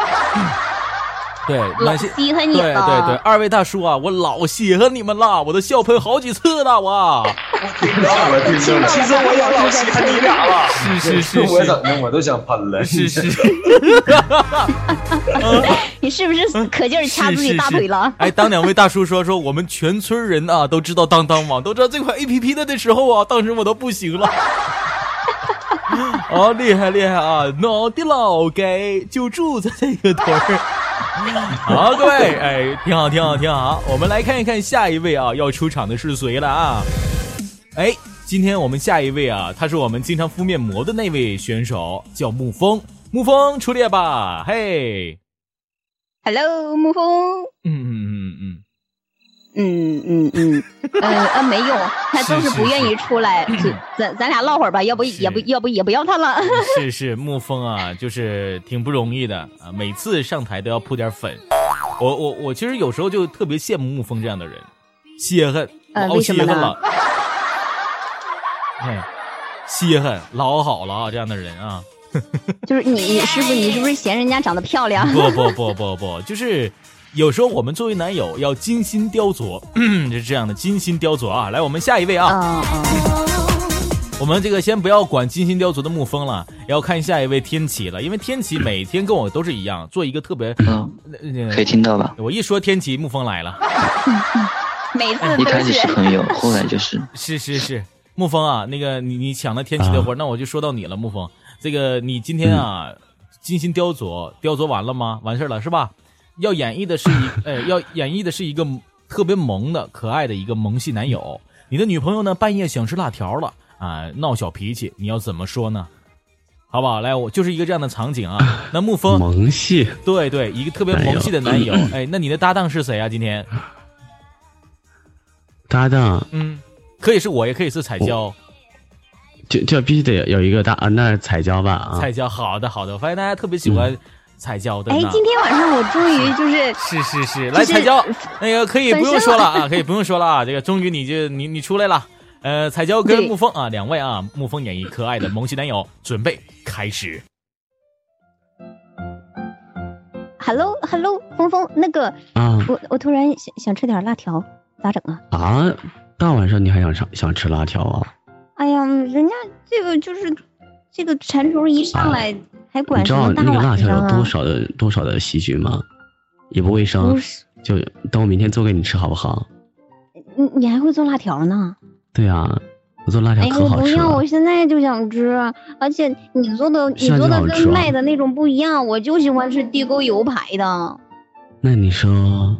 对，老稀罕你了。对对对，二位大叔啊，我老稀罕你们了，我都笑喷好几次了，我。听到了，听到了。其实我也老稀罕你俩了。是是是，我等的我都想喷了。是是。你是不是可劲儿掐自己大腿了？哎，当两位大叔说说我们全村人啊都知道当当网，都知道这款 A P P 的的时候啊，当时我都不行了。哦，厉害厉害啊！我的老给就住在这个屯儿。好，各位，哎，挺好，挺好，挺好。我们来看一看下一位啊，要出场的是谁了啊？哎，今天我们下一位啊，他是我们经常敷面膜的那位选手，叫沐风。沐风出列吧，嘿。Hello，沐风。嗯嗯嗯嗯。嗯嗯嗯，呃呃没用，他就是不愿意出来。咱咱俩唠会儿吧，要不也不要不也不要他了。是是，沐风啊，就是挺不容易的啊，每次上台都要铺点粉。我我我其实有时候就特别羡慕沐风这样的人，稀罕，老稀罕了。哎，稀罕 老好了啊，这样的人啊。就是你师傅，你是不是嫌人家长得漂亮？不不不不不，就是。有时候我们作为男友要精心雕琢，是这样的，精心雕琢啊！来，我们下一位啊，我们这个先不要管精心雕琢的沐风了，要看下一位天启了，因为天启每天跟我都是一样，做一个特别，可以听到吧？我一说天启，沐风来了，每次一开始是朋友，后来就是。是是是，沐风啊，那个你你抢了天启的活，那我就说到你了，沐风，这个你今天啊，精心雕琢，雕琢完了吗？完事儿了是吧？要演绎的是一，哎，要演绎的是一个特别萌的、可爱的一个萌系男友。你的女朋友呢，半夜想吃辣条了啊，闹小脾气，你要怎么说呢？好不好？来，我就是一个这样的场景啊。那沐风萌系，对对，一个特别萌系的男友。哎，那你的搭档是谁啊？今天搭档，嗯，可以是我，也可以是彩椒，就就必须得有一个搭啊，那彩椒吧啊，彩椒，好的好的，我发现大家特别喜欢。彩椒的哎，今天晚上我终于就是是是是来彩椒，那个可以不用说了啊，可以不用说了啊，这个终于你就你你出来了，呃，彩椒跟沐风啊，两位啊，沐风演绎可爱的萌系男友，准备开始。Hello Hello，峰峰，那个啊，我我突然想想吃点辣条，咋整啊？啊，大晚上你还想上想吃辣条啊？哎呀，人家这个就是这个馋虫一上来。还管什么大晚上啊？你知道那个辣条有多少的多少的细菌吗？也不卫生。就等我明天做给你吃好不好？你你还会做辣条呢？对啊，我做辣条可好吃了。不要，我现在就想吃，而且你做的你做的跟卖的那种不一样，我就喜欢吃地沟油牌的。那你说，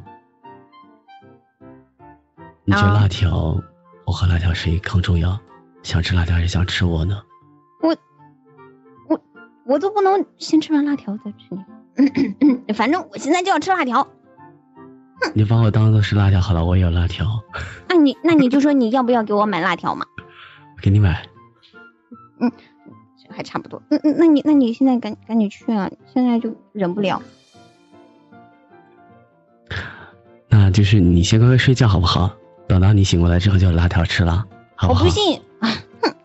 你觉得辣条，我和辣条谁更重要？想吃辣条还是想吃我呢？我都不能先吃完辣条再吃你，反正我现在就要吃辣条。你把我当做是辣条好了，我也要辣条。那你那你就说你要不要给我买辣条嘛？给你买。嗯，还差不多。嗯嗯，那你那你现在赶赶紧去啊，现在就忍不了。那就是你先乖乖睡觉好不好？等到你醒过来之后就有辣条吃了，好不好？我不信。哼，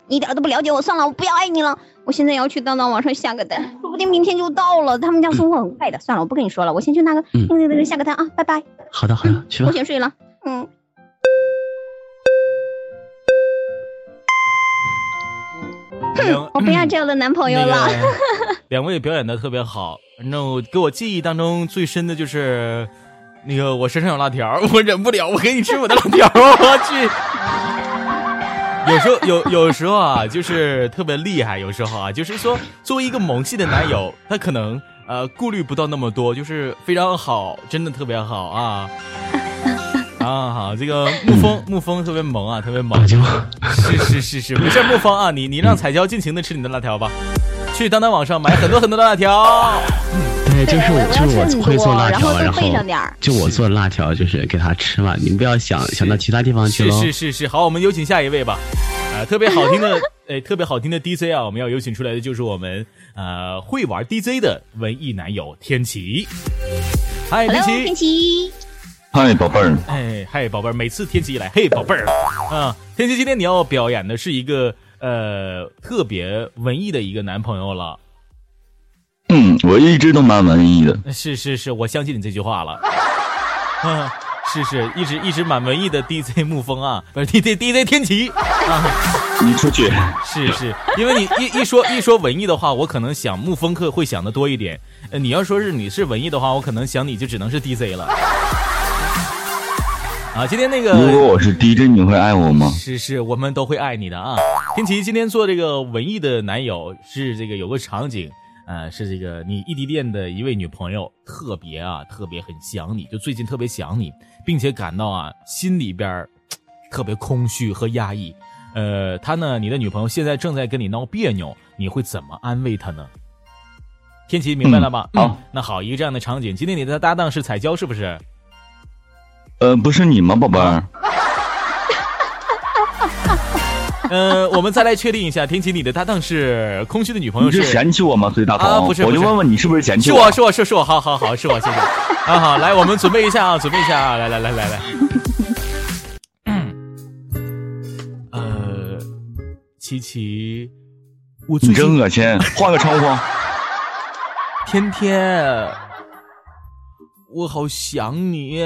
一点都不了解我，算了，我不要爱你了。我现在要去当当网上下个单，说不定明天就到了。他们家送货很快的，算了，我不跟你说了，我先去那个那个那个下个单啊，拜拜。好的好的，去吧。我先睡了，嗯。哼，我不要这样的男朋友了。两位表演的特别好，那我给我记忆当中最深的就是那个我身上有辣条，我忍不了，我给你吃我的辣条，我去。有时候有有时候啊，就是特别厉害。有时候啊，就是说作为一个萌系的男友，他可能呃顾虑不到那么多，就是非常好，真的特别好啊。啊好，这个沐风 沐风特别萌啊，特别萌。是是是是，没事，沐风啊，你你让彩椒尽情的吃你的辣条吧，去当当网上买很多很多的辣条。对，就是我就是我会做辣条，然后上点就我做辣条，就是给他吃嘛，你们不要想想到其他地方去是是是是，好，我们有请下一位吧。啊，特别好听的，哎，特别好听的 DJ 啊，我们要有请出来的就是我们呃会玩 DJ 的文艺男友天琪。嗨，天琪。天琪。嗨，宝贝儿。哎，嗨，宝贝儿。每次天琪一来，嘿，宝贝儿。啊，天琪，今天你要表演的是一个呃特别文艺的一个男朋友了。嗯，我一直都蛮文艺的。是是是，我相信你这句话了。嗯，是是，一直一直蛮文艺的 DJ 沐风啊，不是 DJ DJ 天琪啊。你出去。是是，因为你一一说一说文艺的话，我可能想沐风客会想的多一点。呃，你要说是你是文艺的话，我可能想你就只能是 DJ 了。啊，今天那个，如果我是 DJ，你会爱我吗？是是，我们都会爱你的啊。天琪今天做这个文艺的男友，是这个有个场景。呃，是这个你异地恋的一位女朋友，特别啊，特别很想你，就最近特别想你，并且感到啊，心里边特别空虚和压抑。呃，他呢，你的女朋友现在正在跟你闹别扭，你会怎么安慰她呢？天琪明白了吗？好，那好，一个这样的场景，今天你的搭档是彩椒，是不是？呃，不是你吗，宝贝儿？呃，我们再来确定一下，天琪，你的搭档是空虚的女朋友，是嫌弃我吗？最大头啊，不是，我就问问你是不是嫌弃我？是我，是我，是我，好好好，是我，谢谢。啊好，来，我们准备一下啊，准备一下啊，来来来来来。呃，琪琪，我你真恶心，换个称呼。天天，我好想你。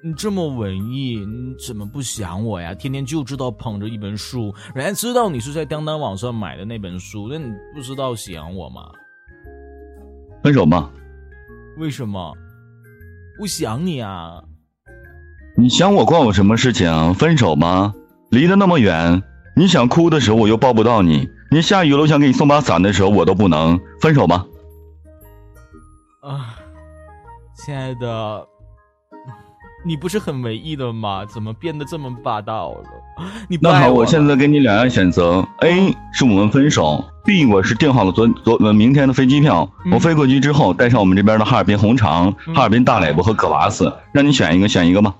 你这么文艺，你怎么不想我呀？天天就知道捧着一本书，人家知道你是在当当网上买的那本书，那你不知道想我吗？分手吗。为什么？我想你啊。你想我关我什么事情？分手吗？离得那么远，你想哭的时候我又抱不到你，你下雨了想给你送把伞的时候我都不能。分手吗。啊，亲爱的。你不是很文艺的吗？怎么变得这么霸道了？你那好，我现在给你两样选择：A 是我们分手；B 我是订好了昨昨明天的飞机票，我飞过去之后带上我们这边的哈尔滨红肠、哈尔滨大磊巴和葛娃子，让你选一个，选一个吧。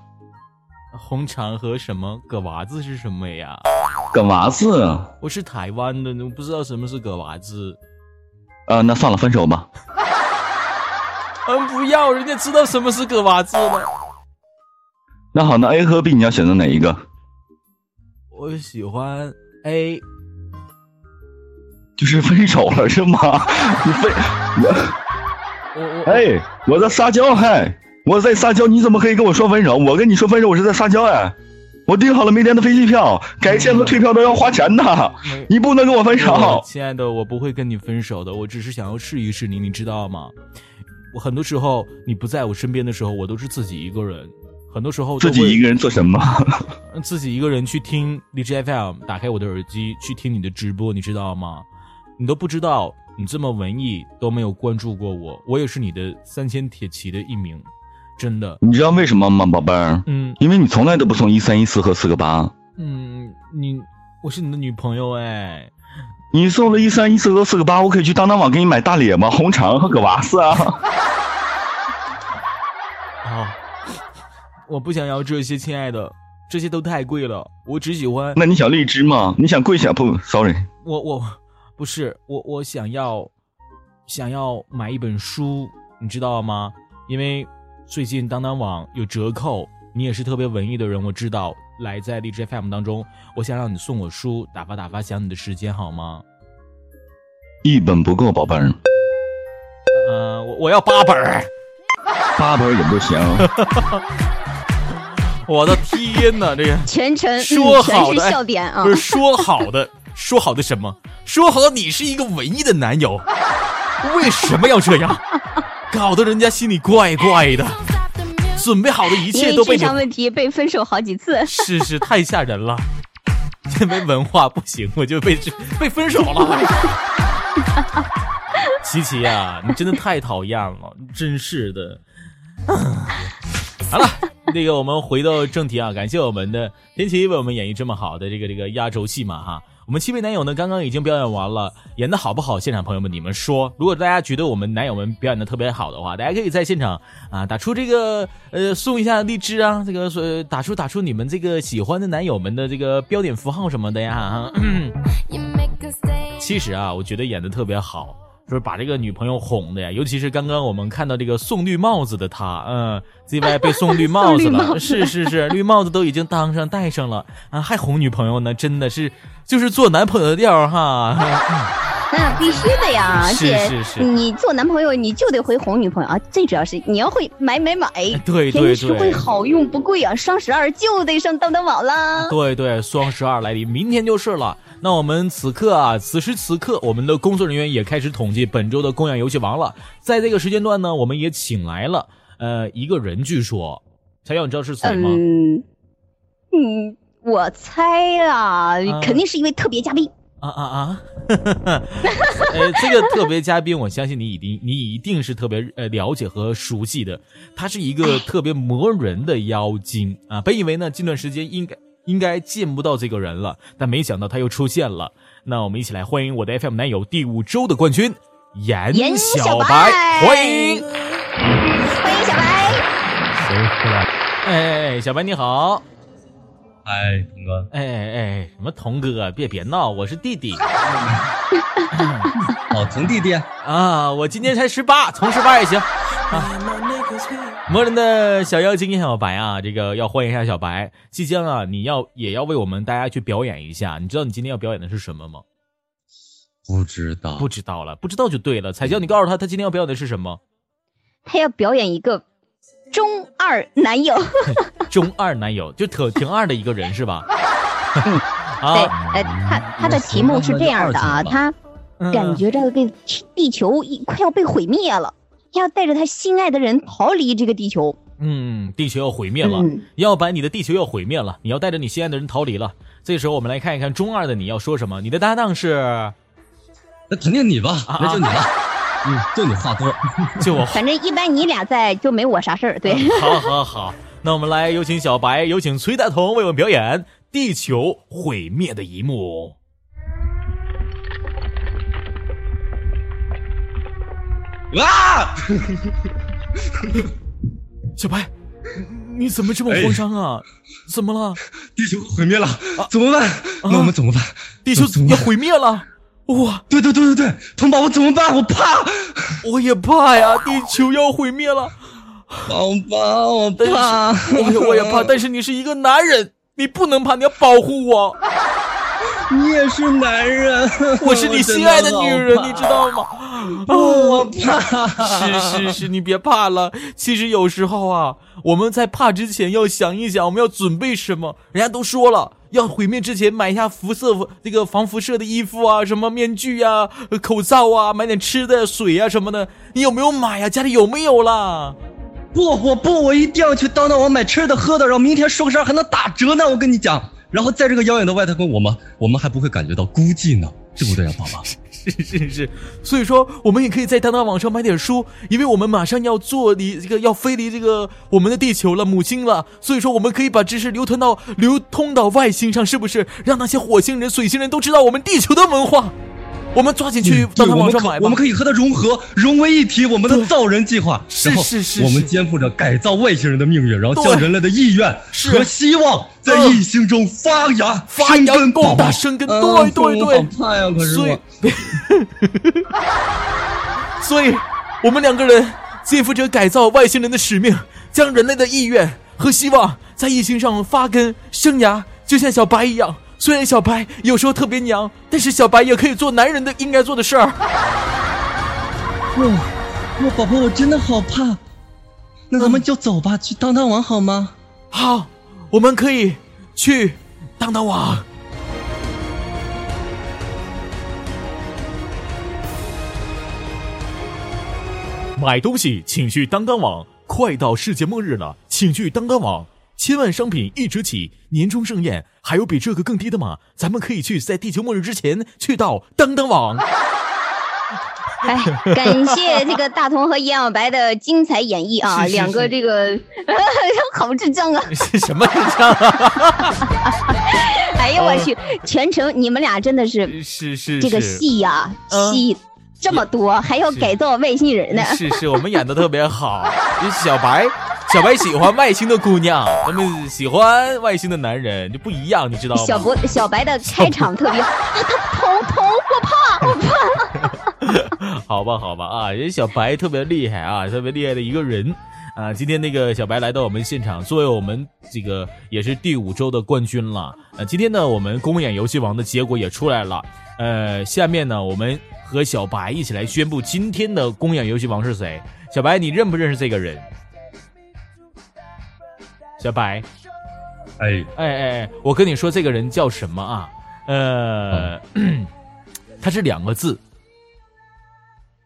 红肠和什么？葛娃子是什么呀？葛娃子，我是台湾的，我不知道什么是葛娃子。呃，那算了，分手吧。嗯，不要，人家知道什么是葛娃子了。那好，那 A 和 B 你要选择哪一个？我喜欢 A，就是分手了是吗？你分我我哎，我在撒娇嗨，我在撒娇，你怎么可以跟我说分手？我跟你说分手，我是在撒娇哎，我订好了明天的飞机票，改签和退票都要花钱的，你不能跟我分手。亲爱的，我不会跟你分手的，我只是想要试一试你，你知道吗？我很多时候你不在我身边的时候，我都是自己一个人。很多时候自己一个人做什么？自己一个人去听荔枝 FM，打开我的耳机去听你的直播，你知道吗？你都不知道，你这么文艺都没有关注过我，我也是你的三千铁骑的一名，真的。你知道为什么吗，宝贝儿？嗯，因为你从来都不送一三一四和四个八。嗯，你我是你的女朋友哎，你送了一三一四和四个八，我可以去当当网给你买大脸吗？红肠和葛娃斯啊。啊。我不想要这些，亲爱的，这些都太贵了。我只喜欢。那你想荔枝吗？你想跪下不？Sorry，我我不是我我想要想要买一本书，你知道吗？因为最近当当网有折扣，你也是特别文艺的人，我知道。来在荔枝 FM 当中，我想让你送我书，打发打发想你的时间，好吗？一本不够，宝贝儿。呃，我我要八本儿，八本也不行。我的天哪，这个 全程说好的笑点啊，不是说好的，说好的什么？说好的你是一个文艺的男友，为什么要这样？搞得人家心里怪怪的。准备好的一切都被情商问题被分手好几次，是是太吓人了。因为文化不行，我就被被分手了。琪琪呀，你真的太讨厌了，真是的。好了，那个我们回到正题啊，感谢我们的天琪为我们演绎这么好的这个这个压轴戏嘛哈。我们七位男友呢，刚刚已经表演完了，演的好不好？现场朋友们，你们说，如果大家觉得我们男友们表演的特别好的话，大家可以在现场啊打出这个呃送一下荔枝啊，这个呃打出打出你们这个喜欢的男友们的这个标点符号什么的呀。其实啊，我觉得演的特别好。就是把这个女朋友哄的呀，尤其是刚刚我们看到这个送绿帽子的他，嗯，ZY 被送绿帽子了，是是是，绿帽子都已经当上戴上了啊，还哄女朋友呢，真的是就是做男朋友的调哈。那必须的呀，而且你做男朋友你就得会哄女朋友啊，最主要是你要会买买买，对对对，实惠好用不贵啊，双十二就得上当当网啦。对对，双十二来临，明天就是了。那我们此刻啊，此时此刻，我们的工作人员也开始统计本周的公养游戏王了。在这个时间段呢，我们也请来了呃一个人，据说，小友你知道是谁吗？嗯，我猜啊，肯定是一位特别嘉宾。啊啊啊！呃，这个特别嘉宾，我相信你一定你一定是特别呃了解和熟悉的。他是一个特别磨人的妖精啊！本以为呢，近段时间应该。应该见不到这个人了，但没想到他又出现了。那我们一起来欢迎我的 FM 男友第五周的冠军严小白，欢迎，欢迎小白。哎，小白你好。嗨，童哥。哎哎，什么童哥？别别闹，我是弟弟。哦，童弟弟啊，我今年才十八，从十八也行。啊魔人的小妖精小白啊，这个要欢迎一下小白。即将啊，你要也要为我们大家去表演一下。你知道你今天要表演的是什么吗？不知道，不知道了，不知道就对了。彩椒，你告诉他，他今天要表演的是什么？他要表演一个中二男友。中二男友就挺挺二的一个人是吧？对，呃，他他的题目是这样的啊，他感觉这个地球快要被毁灭了。要带着他心爱的人逃离这个地球。嗯，地球要毁灭了，要把你的地球要毁灭了，你要带着你心爱的人逃离了。这时候我们来看一看中二的你要说什么。你的搭档是？那肯定你吧，那就你了。嗯，就你话多，就我。反正一般你俩在就没我啥事儿。对，好好好，那我们来有请小白，有请崔大同为我们表演地球毁灭的一幕。啊！小白，你怎么这么慌张啊？怎么了？地球毁灭了，怎么办？那我们怎么办？地球要毁灭了！哇！对对对对对，童宝，我怎么办？我怕，我也怕呀！地球要毁灭了，宝宝，我怕，我我也怕。但是你是一个男人，你不能怕，你要保护我。你也是男人，我是你心爱的女人，你知道吗？我怕。是是是，你别怕了。其实有时候啊，我们在怕之前要想一想，我们要准备什么。人家都说了，要毁灭之前买一下辐射那个防辐射的衣服啊，什么面具呀、口罩啊，买点吃的、水啊什么的。你有没有买呀？家里有没有啦？不，我不，我一定要去当当网买吃的喝的，然后明天双十二还能打折呢。我跟你讲。然后在这个遥远的外太空，我们我们还不会感觉到孤寂呢，对不对呀，宝宝？是是是，所以说我们也可以在当当网上买点书，因为我们马上要做离这个要飞离这个我们的地球了，母星了，所以说我们可以把知识流传到流通到外星上，是不是？让那些火星人、水星人都知道我们地球的文化。我们抓紧去到他网上买吧。我们可以和它融合，融为一体。我们的造人计划，是是是，我们肩负着改造外星人的命运，然后将人类的意愿和希望在异星中发芽、发芽、光大、生根。对对对，怕呀！可是所以，所以，我们两个人肩负着改造外星人的使命，将人类的意愿和希望在异星上发根生芽，就像小白一样。虽然小白有时候特别娘，但是小白也可以做男人的应该做的事儿。哇，哇宝宝，我真的好怕。那咱们就走吧，去当当网好吗？好，我们可以去当当网。买东西请去当当网，快到世界末日了，请去当当网。千万商品一折起，年终盛宴还有比这个更低的吗？咱们可以去在地球末日之前去到当当网。哎，感谢这个大同和叶小白的精彩演绎啊！是是两个这个 好智障啊！是什么智障啊？哎呦我去，全程你们俩真的是是是这个戏呀、嗯戏这么多，还要改造外星人呢。是是，我们演的特别好。小白，小白喜欢外星的姑娘，他们喜欢外星的男人，就不一样，你知道吗？小博小白的开场特别，好 他头头我怕我怕。好吧，好吧啊，人小白特别厉害啊，特别厉害的一个人啊。今天那个小白来到我们现场，作为我们这个也是第五周的冠军了。呃，今天呢，我们公演游戏王的结果也出来了。呃，下面呢，我们和小白一起来宣布今天的公演游戏王是谁。小白，你认不认识这个人？小白，哎。哎哎哎，我跟你说，这个人叫什么啊？呃，他是两个字，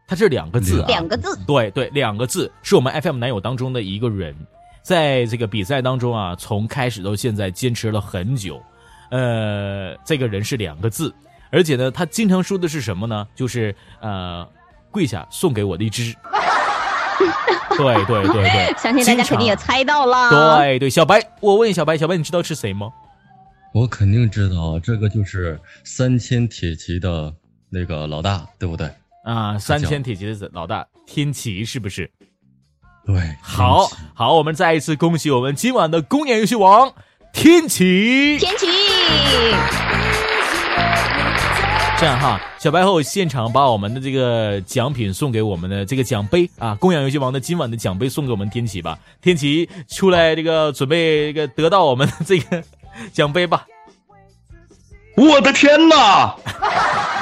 他是两个字啊，两个字。对对，两个字，是我们 FM 男友当中的一个人，在这个比赛当中啊，从开始到现在坚持了很久。呃，这个人是两个字，而且呢，他经常说的是什么呢？就是呃，跪下送给我的一只。对对对对，相信大家肯定也猜到了。对对，小白，我问小白，小白，你知道是谁吗？我肯定知道，这个就是三千铁骑的那个老大，对不对？啊，三千铁骑的老大天齐是不是？对，好好，我们再一次恭喜我们今晚的公演游戏王天齐。天齐，这样哈，小白后现场把我们的这个奖品送给我们的这个奖杯啊，供养游戏王的今晚的奖杯送给我们天启吧。天启出来这个准备这个得到我们的这个 奖杯吧。我的天哪！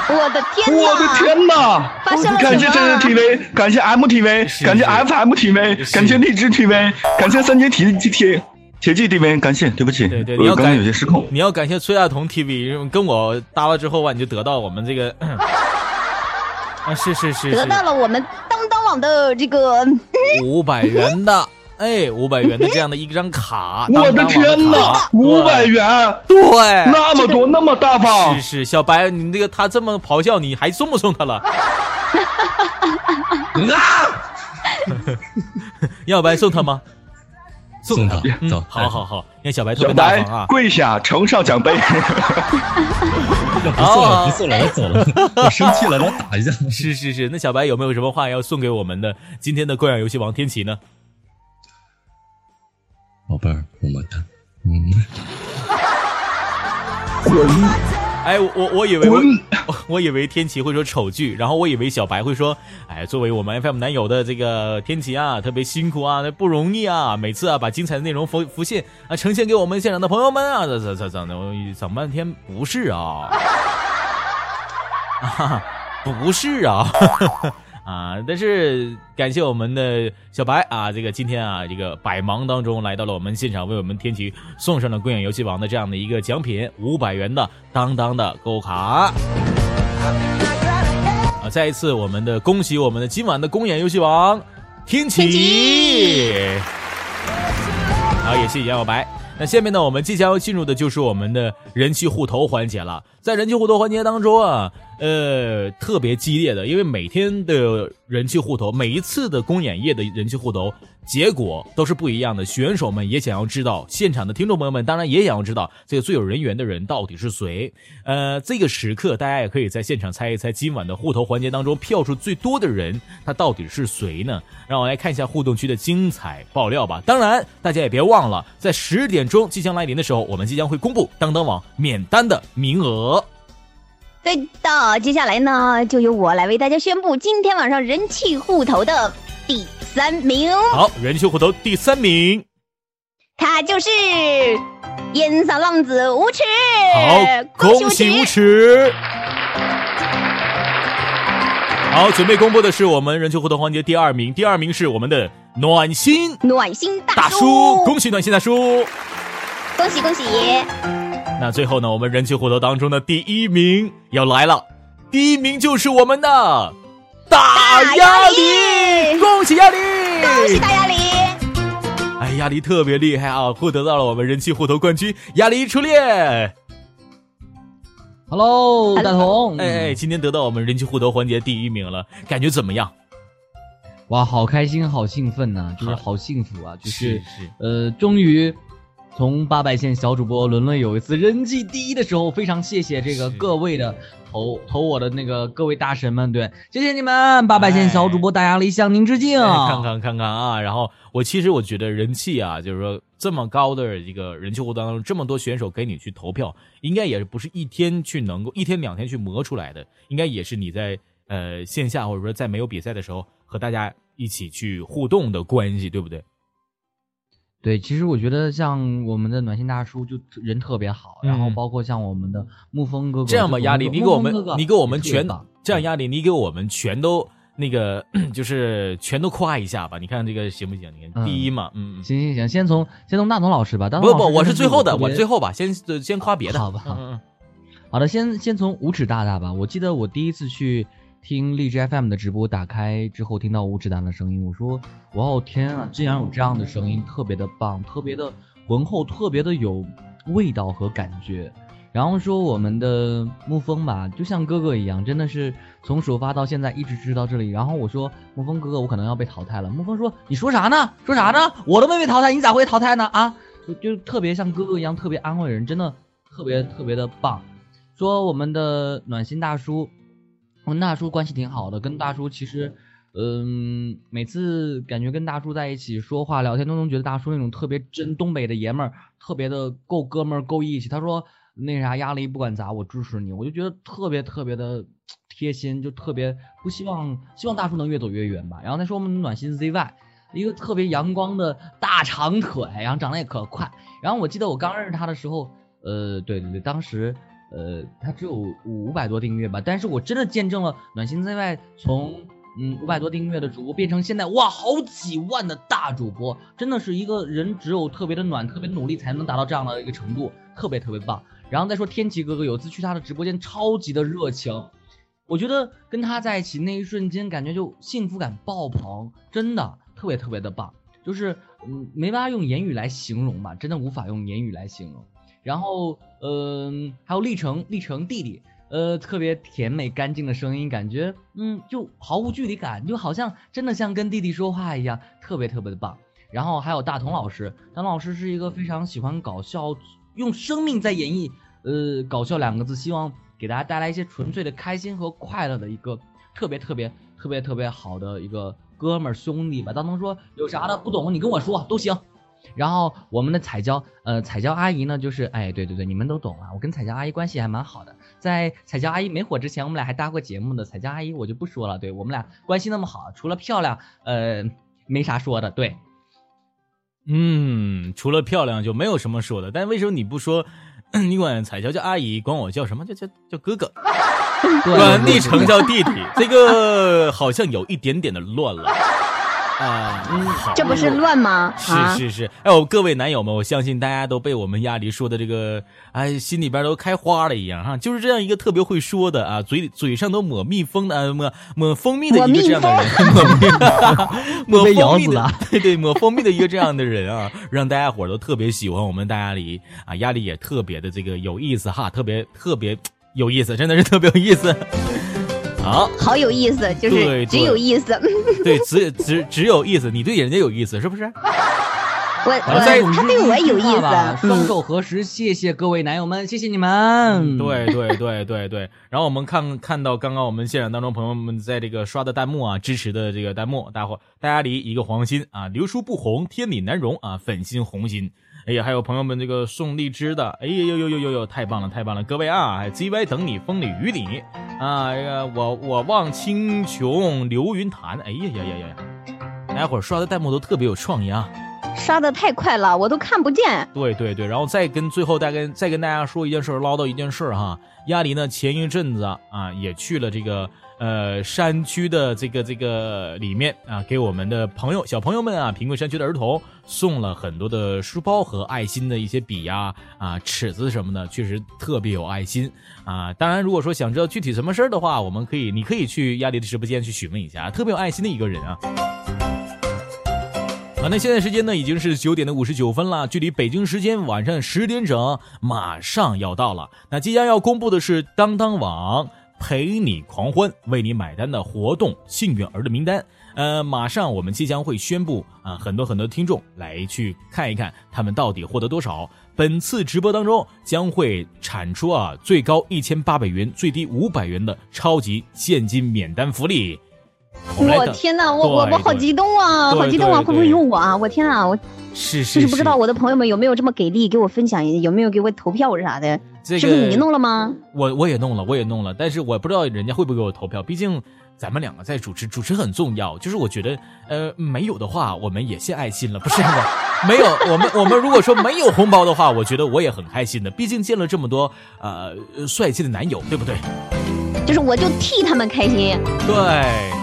我的天哪！我的天哪！发生了感谢真人 TV，感谢 MTV，感谢 FM TV，感谢荔枝 TV，感谢三千铁铁铁骑这边感谢，对不起，对对，我刚你要感刚有些失控。你要感谢崔大同 TV，跟我搭了之后啊，你就得到我们这个 啊，是是是，得到了我们当当网的这个五百元的，哎，五百元的这样的一张卡。我的天哪卡五百元，对，那么多，那么大方是是，小白，你那个他这么咆哮，你还送不送他了？啊要白送他吗？送他嗯走好好好，那小白特小别大白方啊。跪下，呈上奖杯。不送了，不送了，我走了，我生气了，来打一架。是是是，那小白有没有什么话要送给我们的今天的公演游戏王天琪呢？宝贝儿，么么哒。嗯，哎，我我我以为我我 我以为天琪会说丑剧，然后我以为小白会说，哎，作为我们 FM 男友的这个天琪啊，特别辛苦啊，那不容易啊，每次啊把精彩的内容浮浮现啊，呈现给我们现场的朋友们啊，这这这这我整半天不是啊，啊，不是啊。啊！但是感谢我们的小白啊，这个今天啊，这个百忙当中来到了我们现场，为我们天齐送上了公演游戏王的这样的一个奖品，五百元的当当的购物卡。啊！再一次，我们的恭喜我们的今晚的公演游戏王天齐。好，也谢谢杨小白。那下面呢，我们即将要进入的就是我们的人气互投环节了。在人气互投环节当中啊，呃，特别激烈的，因为每天的人气互投，每一次的公演夜的人气互投结果都是不一样的。选手们也想要知道，现场的听众朋友们当然也想要知道这个最有人缘的人到底是谁。呃，这个时刻大家也可以在现场猜一猜，今晚的互投环节当中票数最多的人他到底是谁呢？让我来看一下互动区的精彩爆料吧。当然，大家也别忘了，在十点钟即将来临的时候，我们即将会公布当当网免单的名额。对的，接下来呢，就由我来为大家宣布今天晚上人气户头的第三名，好，人气户头第三名，他就是烟嗓浪子无耻。好，恭喜无耻。好，准备公布的是我们人气互动环节第二名，第二名是我们的暖心暖心大大叔，恭喜暖心大叔。恭喜恭喜！那最后呢，我们人气互动当中的第一名要来了，第一名就是我们的大鸭梨，恭喜鸭梨，恭喜大鸭梨！哎哎，鸭梨特别厉害啊，获得到了我们人气户头冠军，鸭梨初恋。Hello，大同，哎哎，今天得到我们人气互动环节第一名了，感觉怎么样？哇，好开心，好兴奋呐、就是好幸福啊！就是是是呃，终于从八百线小主播伦伦有一次人气第一的时候，非常谢谢这个各位的投投我的那个各位大神们，对，谢谢你们！八百线小主播大压力向您致敬。哎看看看看啊！然后我其实我觉得人气啊，就是说这么高的一个人气活动当中，这么多选手给你去投票，应该也不是一天去能够一天两天去磨出来的，应该也是你在呃线下或者说在没有比赛的时候和大家一起去互动的关系，对不对？对，其实我觉得像我们的暖心大叔就人特别好，然后嗯。包括像我们的沐风哥哥，这样吧，就压力，你给我们哥哥，你给我们全这样压力，你给我们全都那个 就是全都夸一下吧，你看这个行不行？你看嗯。第一嘛，嗯，嗯行行行，先从先从大同老师吧，大同不不，我是最后的，我最后吧，先先夸别的，好吧。好的，先先从无耻大大吧。我记得我第一次去听荔枝 FM 的直播，打开之后听到无耻大的声音，我说：“哇哦天啊，竟然有这样的声音，特别的棒，特别的浑厚，特别的有味道和感觉。”然后说我们的沐风吧，就像哥哥一样，真的是从首发到现在一直支持到这里。然后我说沐风哥哥，我可能要被淘汰了。沐风说：“你说啥呢？说啥呢？我都没被淘汰，你咋会淘汰呢？啊？”就就特别像哥哥一样，特别安慰人，真的特别特别的棒。说我们的暖心大叔，我跟大叔关系挺好的，跟大叔其实，嗯，每次感觉跟大叔在一起说话聊天，都能觉得大叔那种特别真东北的爷们儿，特别的够哥们儿够义气。他说那啥压力不管咋我支持你，我就觉得特别特别的贴心，就特别不希望希望大叔能越走越远吧。然后他说我们暖心 ZY。一个特别阳光的大长腿，然后长得也可快。然后我记得我刚认识他的时候，呃，对对对，当时呃他只有五百多订阅吧，但是我真的见证了暖心在外从嗯五百多订阅的主播变成现在哇好几万的大主播，真的是一个人只有特别的暖、特别努力才能达到这样的一个程度，特别特别棒。然后再说天奇哥哥，有次去他的直播间，超级的热情。我觉得跟他在一起那一瞬间，感觉就幸福感爆棚，真的特别特别的棒，就是嗯没办法用言语来形容吧，真的无法用言语来形容。然后嗯、还有历程历程弟弟，呃特别甜美干净的声音，感觉嗯就毫无距离感，就好像真的像跟弟弟说话一样，特别特别的棒。然后还有大同老师，大同老师是一个非常喜欢搞笑，用生命在演绎呃搞笑两个字，希望给大家带来一些纯粹的开心和快乐的一个特别特别特别特别好的一个哥们儿兄弟吧。大同说有啥的不懂你跟我说都行。然后我们的彩椒，呃，彩椒阿姨呢，就是，哎，对对对，你们都懂啊。我跟彩椒阿姨关系还蛮好的，在彩椒阿姨没火之前，我们俩还搭过节目的。彩椒阿姨我就不说了，对我们俩关系那么好，除了漂亮，呃，没啥说的。对，嗯，除了漂亮就没有什么说的。但为什么你不说？你管彩椒叫阿姨，管我叫什么？叫叫叫哥哥，管昵称叫弟弟，这个好像有一点点的乱了。啊，嗯，好这不是乱吗？啊？是是。是，哎呦，各位男友们，我相信大家都被我们鸭梨说的这个，哎，心里边都开花了一样哈，就是这样一个特别会说的啊，嘴里嘴上都抹蜜蜂的，呃、抹抹蜂蜜的一个这样的人，抹 蜂蜜了，对对，抹蜂蜜的一个这样的人啊，让大家伙都特别喜欢我们大鸭梨啊，鸭梨也特别的这个有意思哈，特别特别有意思，真的是特别有意思。好，好有意思，就是对只有意思。对，只只只有意思，你对人家有意思是不是？我我他对我有意思，双嗯，手合十，谢谢各位男友们，谢谢你们。对对对对对，然后我们看看到刚刚我们现场当中朋友们在这个刷的弹幕啊，支持的这个弹幕，大伙大家离一个黄心啊，刘叔不红，天理难容啊，粉心红心。哎呀，还有朋友们这个送荔枝的，哎呀呦呦呦呦呦，太棒了太棒了，各位啊，还 ZY 等你风里雨里啊，这个我我望青琼流云潭，哎呀呀呀呀呀，大家伙儿刷的弹幕都特别有创意啊。刷的太快了，我都看不见。对对对，然后再跟最后再跟再跟大家说一件事儿，唠叨一件事儿哈。鸭梨呢前一阵子啊啊也去了这个呃山区的这个这个里面啊，给我们的朋友小朋友们啊，贫困山区的儿童送了很多的书包和爱心的一些笔呀啊尺子什么的，确实特别有爱心啊。当然，如果说想知道具体什么事儿的话，我们可以你可以去鸭梨的直播间去询问一下，特别有爱心的一个人啊。啊，那现在时间呢已经是九点的五十九分了，距离北京时间晚上十点整马上要到了。那即将要公布的是当当网陪你狂欢、为你买单的活动幸运儿的名单。呃，马上我们即将会宣布啊，很多很多听众来去看一看他们到底获得多少。本次直播当中将会产出啊最高一千八百元、最低五百元的超级现金免单福利。我天哪，我我我好激动啊，好激动啊！会不会有我啊？我天哪，我是是，就是不知道我的朋友们有没有这么给力，给我分享，有没有给我投票啥的？这个是不是你弄了吗？我我也弄了，我也弄了，但是我不知道人家会不会给我投票，毕竟咱们两个在主持，主持很重要。就是我觉得，呃，没有的话，我们也献爱心了，不是吗？没有，我们我们如果说没有红包的话，我觉得我也很开心的，毕竟见了这么多呃帅气的男友，对不对？就是我就替他们开心。对。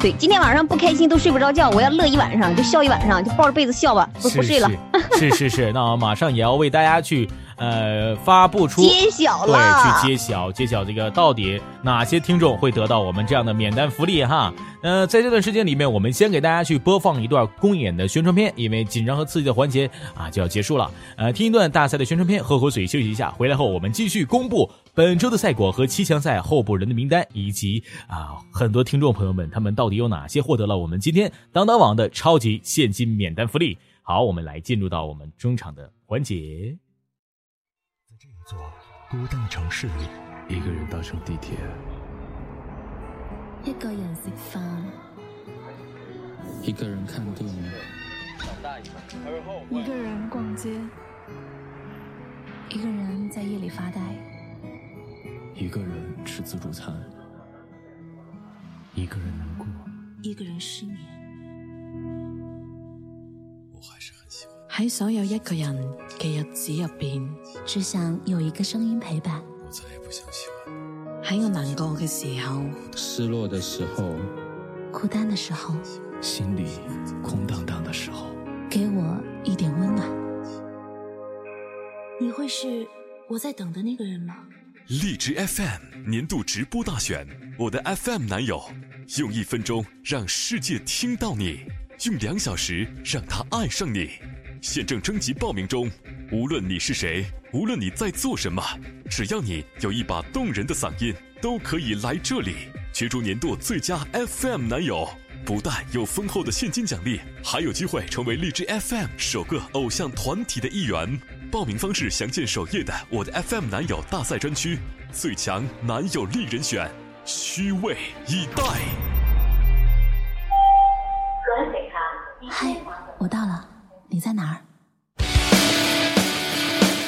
对，今天晚上不开心都睡不着觉，我要乐一晚上，就笑一晚上，就抱着被子笑吧，不不睡了。是是是，那马上也要为大家去呃发布出揭晓了，对，去揭晓揭晓这个到底哪些听众会得到我们这样的免单福利哈。呃，在这段时间里面，我们先给大家去播放一段公演的宣传片，因为紧张和刺激的环节啊就要结束了。呃，听一段大赛的宣传片，喝口水休息一下，回来后我们继续公布本周的赛果和七强赛候补人的名单，以及啊很多听众朋友们他们到底有哪些获得了我们今天当当网的超级现金免单福利。好，我们来进入到我们中场的环节。在这一座孤单的城市里，一个人搭乘地铁。一个人吃饭，一个人看电影，一个人逛街，一个人在夜里发呆，一个人吃自助餐，一个人难过，一个人失眠。我还是很喜欢。喺所有一个人嘅日子入边，只想有一个声音陪伴。我再也不想喜欢。喺我难过嘅时候，失落的时候，孤单的时候，心里空荡荡的时候，给我一点温暖。你会是我在等的那个人吗？荔枝 FM 年度直播大选，我的 FM 男友，用一分钟让世界听到你，用两小时让他爱上你。现正征集报名中，无论你是谁，无论你在做什么，只要你有一把动人的嗓音，都可以来这里角逐年度最佳 FM 男友。不但有丰厚的现金奖励，还有机会成为荔枝 FM 首个偶像团体的一员。报名方式详见首页的我的 FM 男友大赛专区。最强男友力人选，虚位以待。嗨，我到了。你在哪儿？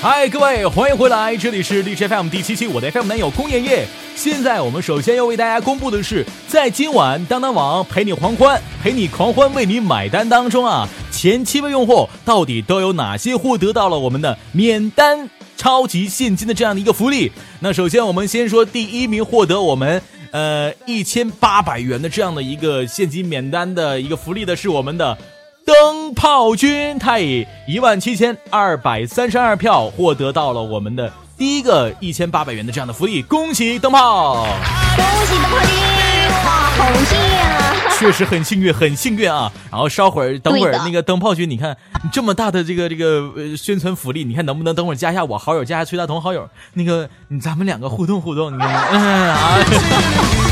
嗨，各位，欢迎回来，这里是荔枝 FM 第七期我的 FM 男友龚爷爷。现在我们首先要为大家公布的是，在今晚当当网陪你狂欢、陪你狂欢为你买单当中啊，前七位用户到底都有哪些获得到了我们的免单超级现金的这样的一个福利？那首先我们先说第一名获得我们呃一千八百元的这样的一个现金免单的一个福利的是我们的。灯泡君，他以一万七千二百三十二票获得到了我们的第一个一千八百元的这样的福利，恭喜灯泡！恭喜灯泡君！哇，好幸运啊！确实很幸运，很幸运啊！然后稍会儿，等会儿那个灯泡君，你看这么大的这个这个呃宣传福利，你看能不能等会儿加一下我好友，加一下崔大同好友，那个咱们两个互动互动，你看，嗯啊。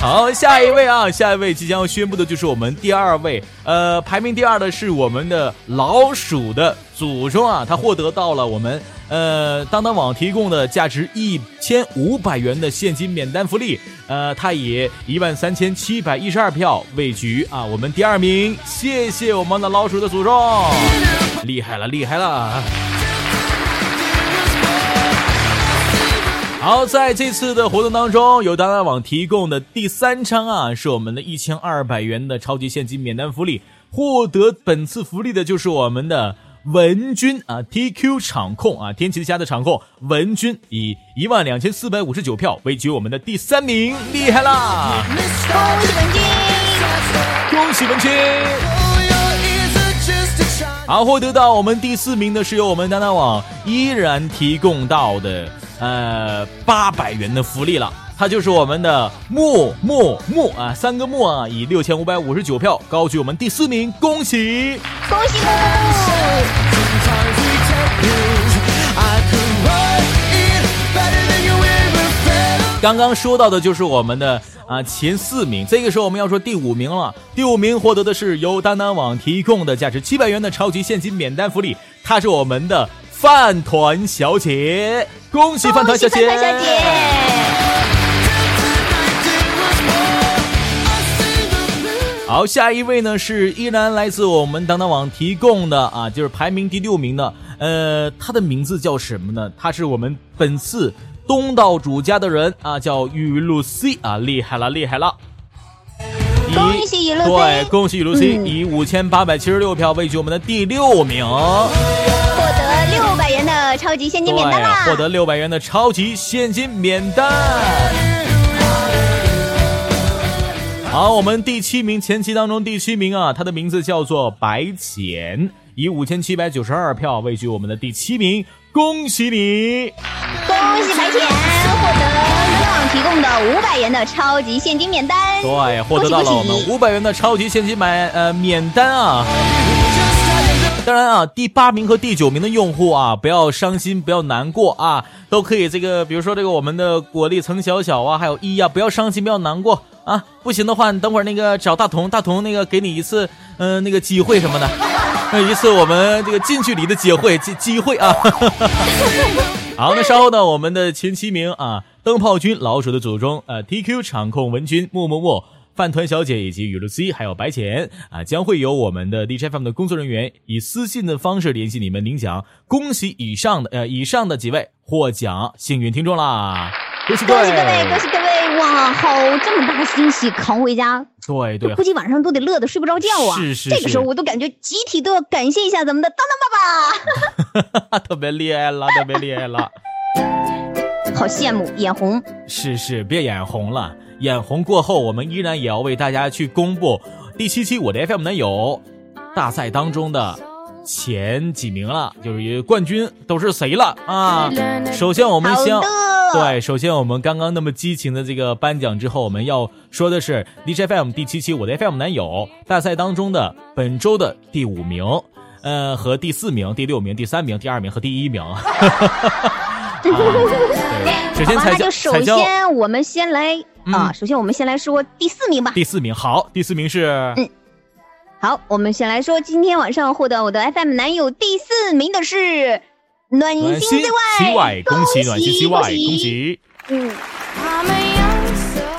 好，下一位啊，下一位即将要宣布的就是我们第二位，呃，排名第二的是我们的老鼠的祖宗啊，他获得到了我们呃当当网提供的价值一千五百元的现金免单福利，呃，他以一万三千七百一十二票位居啊我们第二名，谢谢我们的老鼠的祖宗，厉害了，厉害了。好，在这次的活动当中，由当当网提供的第三张啊，是我们的一千二百元的超级现金免单福利。获得本次福利的就是我们的文君啊，TQ 场控啊，天齐家的场控文君，以一万两千四百五十九票位居我们的第三名，厉害啦！恭喜文君，恭喜文君。好，获得到我们第四名的是由我们当当网依然提供到的。呃，八百元的福利了，他就是我们的木木木啊，三个木啊，以六千五百五十九票高居我们第四名，恭喜！恭喜木木！刚刚说到的就是我们的啊前四名，这个时候我们要说第五名了。第五名获得的是由当当网提供的价值七百元的超级现金免单福利，他是我们的饭团小姐，恭喜饭团小姐！饭团小姐。好，下一位呢是依然来自我们当当网提供的啊，就是排名第六名的，呃，他的名字叫什么呢？他是我们本次。东道主家的人啊，叫雨露 C 啊，厉害了，厉害了！恭喜雨露 C，对，恭喜雨露 C，以五千八百七十六票位居我们的第六名，六百元的超级现金免单啦！获得六百元的超级现金免单。好，我们第七名，前期当中第七名啊，他的名字叫做白浅，以五千七百九十二票位居我们的第七名。恭喜你！恭喜白浅获得当当网提供的五百元的超级现金免单。对，获得到了我们五百元的超级现金买呃免单啊！当然啊，第八名和第九名的用户啊，不要伤心，不要难过啊，都可以这个，比如说这个我们的果粒曾小小啊，还有一啊，不要伤心，不要难过啊！不行的话，你等会儿那个找大同，大同那个给你一次嗯那个机会什么的。那一次我们这个近距离的机会机机会啊！好，那稍后呢，我们的前七名啊，灯泡君、老鼠的祖宗、呃，TQ 场控文君、木木木、饭团小姐以及雨露 C 还有白浅啊，将会有我们的 DJFM 的工作人员以私信的方式联系你们领奖。恭喜以上的呃以上的几位获奖幸运听众啦！恭喜各位，恭喜各位！哇，好这么大的惊喜扛回家，对对，估计晚上都得乐得睡不着觉啊！是是，这个时候我都感觉集体都要感谢一下咱们的当当爸爸，特别厉害了，特别厉害了，好羡慕，眼红。是是，别眼红了，眼红过后，我们依然也要为大家去公布第七期我的 FM 男友大赛当中的前几名了，就是冠军都是谁了啊？首先我们先。对，首先我们刚刚那么激情的这个颁奖之后，我们要说的是 DJFM 第七期我的 FM 男友大赛当中的本周的第五名，呃，和第四名、第六名、第三名、第二名和第一名。首先，那就首先我们先来啊，首先我们先来说第四名吧。第四名，好，第四名是嗯，好，我们先来说今天晚上获得我的 FM 男友第四名的是。暖心七外，恭喜暖心七外，恭喜！嗯，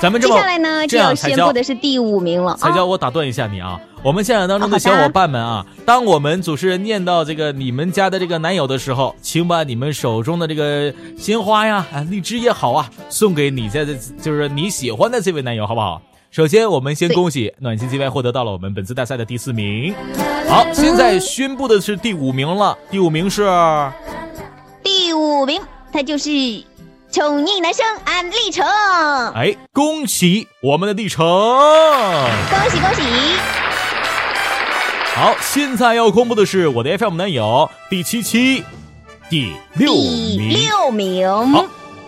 咱们这接下来呢，这样宣布的是第五名了。彩椒，我打断一下你啊，我们现场当中的小伙伴们啊，当我们主持人念到这个你们家的这个男友的时候，请把你们手中的这个鲜花呀，啊，荔枝也好啊，送给你在的就是你喜欢的这位男友，好不好？首先，我们先恭喜暖心 G Y 获得到了我们本次大赛的第四名。好，现在宣布的是第五名了，第五名是。第五名，他就是宠溺男生安立成。哎，恭喜我们的立成！恭喜恭喜！好，现在要公布的是我的 FM 男友第七期第六名。第六名，好，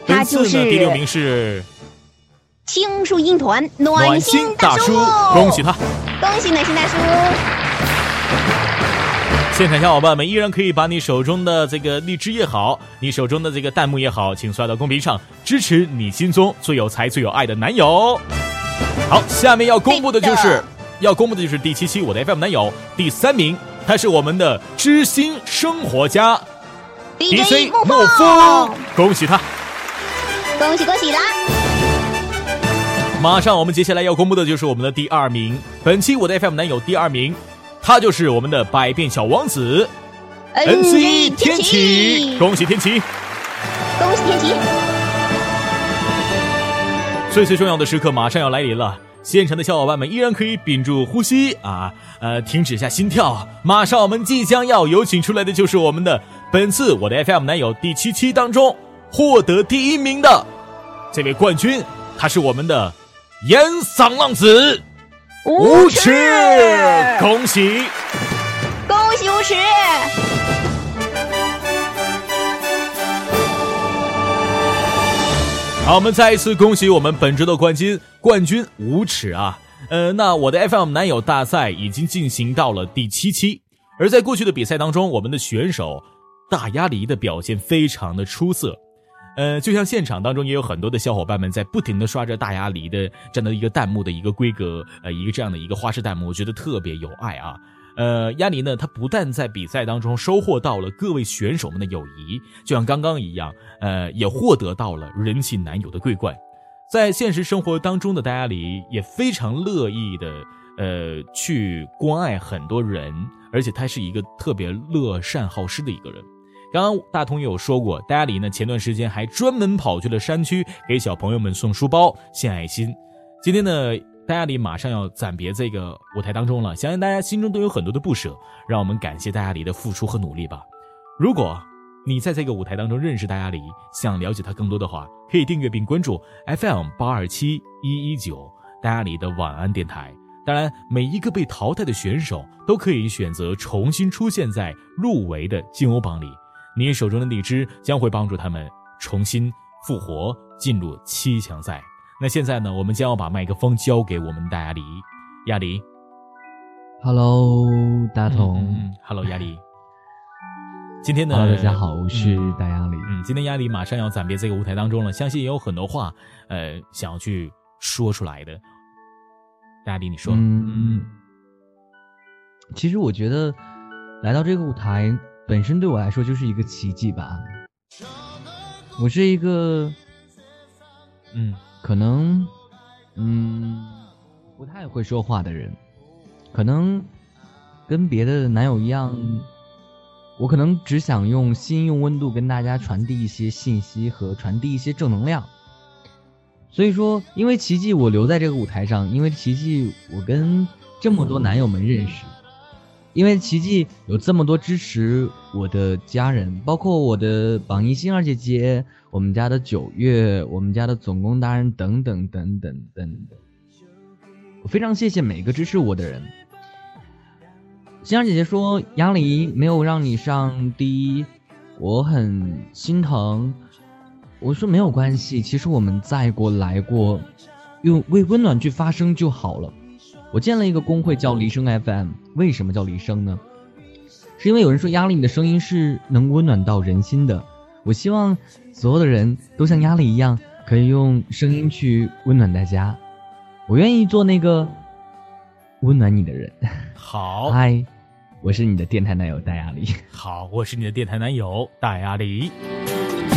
他就是第六名是青树音团暖心大叔，恭喜他！恭喜暖心大叔！现场小伙伴们依然可以把你手中的这个荔枝也好，你手中的这个弹幕也好，请刷到公屏上，支持你心中最有才、最有爱的男友。好，下面要公布的就是，要公布的就是第七期我的 FM 男友第三名，他是我们的知心生活家 DJ 莫风，恭喜他！恭喜恭喜啦！马上我们接下来要公布的就是我们的第二名，本期我的 FM 男友第二名。他就是我们的百变小王子，NC 天启，恭喜天启，恭喜天启！最最重要的时刻马上要来临了，现场的小伙伴们依然可以屏住呼吸啊，呃，停止一下心跳。马上我们即将要有请出来的就是我们的本次我的 FM 男友第七期当中获得第一名的这位冠军，他是我们的烟嗓浪子。无耻！恭喜，恭喜无耻！好，我们再一次恭喜我们本周的冠军冠军无耻啊！呃，那我的 FM 男友大赛已经进行到了第七期，而在过去的比赛当中，我们的选手大鸭梨的表现非常的出色。呃，就像现场当中也有很多的小伙伴们在不停的刷着大鸭梨的这样的一个弹幕的一个规格，呃，一个这样的一个花式弹幕，我觉得特别有爱啊。呃，鸭梨呢，他不但在比赛当中收获到了各位选手们的友谊，就像刚刚一样，呃，也获得到了人气男友的桂冠。在现实生活当中的大鸭梨也非常乐意的，呃，去关爱很多人，而且他是一个特别乐善好施的一个人。刚刚大同也有说过，大家里呢前段时间还专门跑去了山区给小朋友们送书包、献爱心。今天呢，大家里马上要暂别这个舞台当中了，相信大家心中都有很多的不舍，让我们感谢大家里的付出和努力吧。如果你在这个舞台当中认识大家里，想了解他更多的话，可以订阅并关注 FM 八二七一一九大家里的晚安电台。当然，每一个被淘汰的选手都可以选择重新出现在入围的金欧榜里。你手中的荔枝将会帮助他们重新复活，进入七强赛。那现在呢？我们将要把麦克风交给我们的亚梨，亚梨。Hello，大同。Hello，亚梨。今天呢？Hello，大家好，我是大亚梨。嗯，今天亚梨马上要暂别这个舞台当中了，相信也有很多话，呃，想要去说出来的。亚梨，你说。嗯。其实我觉得来到这个舞台。本身对我来说就是一个奇迹吧。我是一个，嗯，可能，嗯，不太会说话的人，可能跟别的男友一样，我可能只想用心、用温度跟大家传递一些信息和传递一些正能量。所以说，因为奇迹，我留在这个舞台上；因为奇迹，我跟这么多男友们认识。因为奇迹有这么多支持我的家人，包括我的榜一星儿姐姐，我们家的九月，我们家的总工大人等等等等等等。我非常谢谢每个支持我的人。星儿姐姐说杨梨没有让你上第一，我很心疼。我说没有关系，其实我们再过来过，用为温暖去发声就好了。我建了一个公会，叫离声 FM。为什么叫离声呢？是因为有人说压力，你的声音是能温暖到人心的。我希望所有的人都像压力一样，可以用声音去温暖大家。我愿意做那个温暖你的人。好，嗨，我是你的电台男友大压力。好，我是你的电台男友大压力。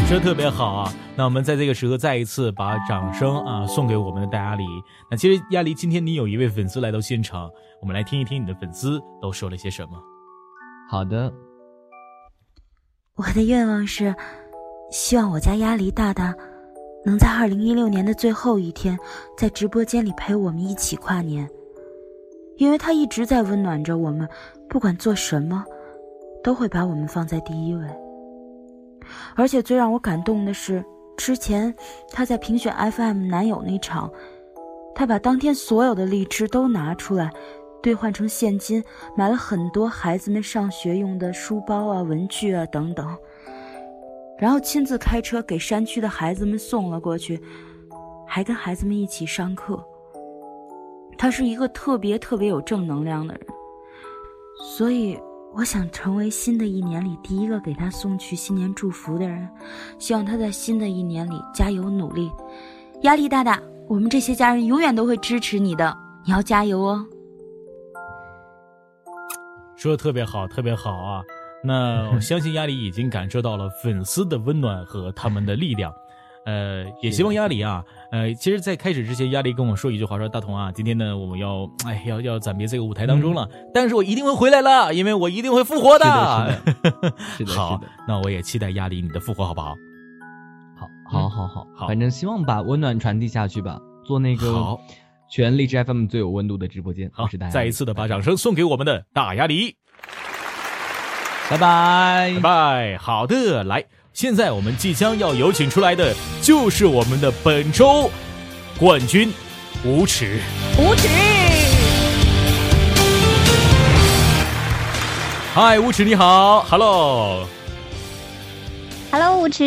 说特别好啊！那我们在这个时候再一次把掌声啊送给我们的大鸭梨。那其实鸭梨，今天你有一位粉丝来到现场，我们来听一听你的粉丝都说了些什么。好的，我的愿望是，希望我家鸭梨大大能在二零一六年的最后一天，在直播间里陪我们一起跨年，因为他一直在温暖着我们，不管做什么，都会把我们放在第一位。而且最让我感动的是，之前他在评选 FM 男友那场，他把当天所有的荔枝都拿出来，兑换成现金，买了很多孩子们上学用的书包啊、文具啊等等，然后亲自开车给山区的孩子们送了过去，还跟孩子们一起上课。他是一个特别特别有正能量的人，所以。我想成为新的一年里第一个给他送去新年祝福的人，希望他在新的一年里加油努力。压力大大，我们这些家人永远都会支持你的，你要加油哦。说的特别好，特别好啊！那我相信压力已经感受到了粉丝的温暖和他们的力量。呃，也希望压力啊，呃，其实，在开始之前，压力跟我说一句话，说大同啊，今天呢，我们要，哎，要要暂别这个舞台当中了，但是我一定会回来了，因为我一定会复活的。是的，好，那我也期待压力你的复活，好不好？好，好，好，好，好，反正希望把温暖传递下去吧，做那个全力 FM 最有温度的直播间。好，是大再一次的把掌声送给我们的大压力，拜拜，拜拜。好的，来。现在我们即将要有请出来的，就是我们的本周冠军无耻。无耻！嗨，无耻你好，Hello。Hello，无耻。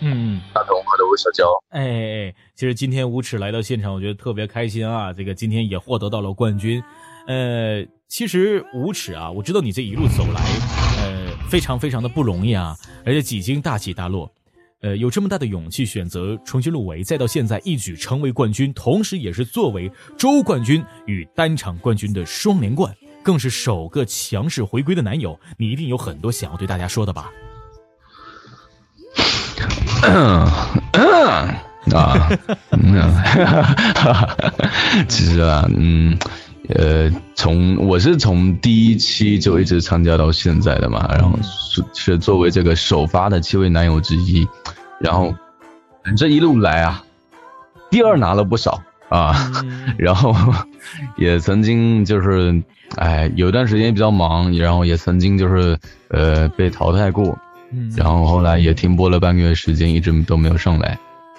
嗯，大同，Hello 小娇。哎，其实今天无耻来到现场，我觉得特别开心啊！这个今天也获得到了冠军。呃，其实无耻啊，我知道你这一路走来，呃，非常非常的不容易啊，而且几经大起大落，呃，有这么大的勇气选择重新入围，再到现在一举成为冠军，同时也是作为周冠军与单场冠军的双连冠，更是首个强势回归的男友，你一定有很多想要对大家说的吧？啊，其实啊，嗯，呃，从我是从第一期就一直参加到现在的嘛，然后是是作为这个首发的七位男友之一，然后这一路来啊，第二拿了不少啊，然后也曾经就是，哎，有一段时间比较忙，然后也曾经就是呃被淘汰过。然后后来也停播了半个月时间，一直都没有上来。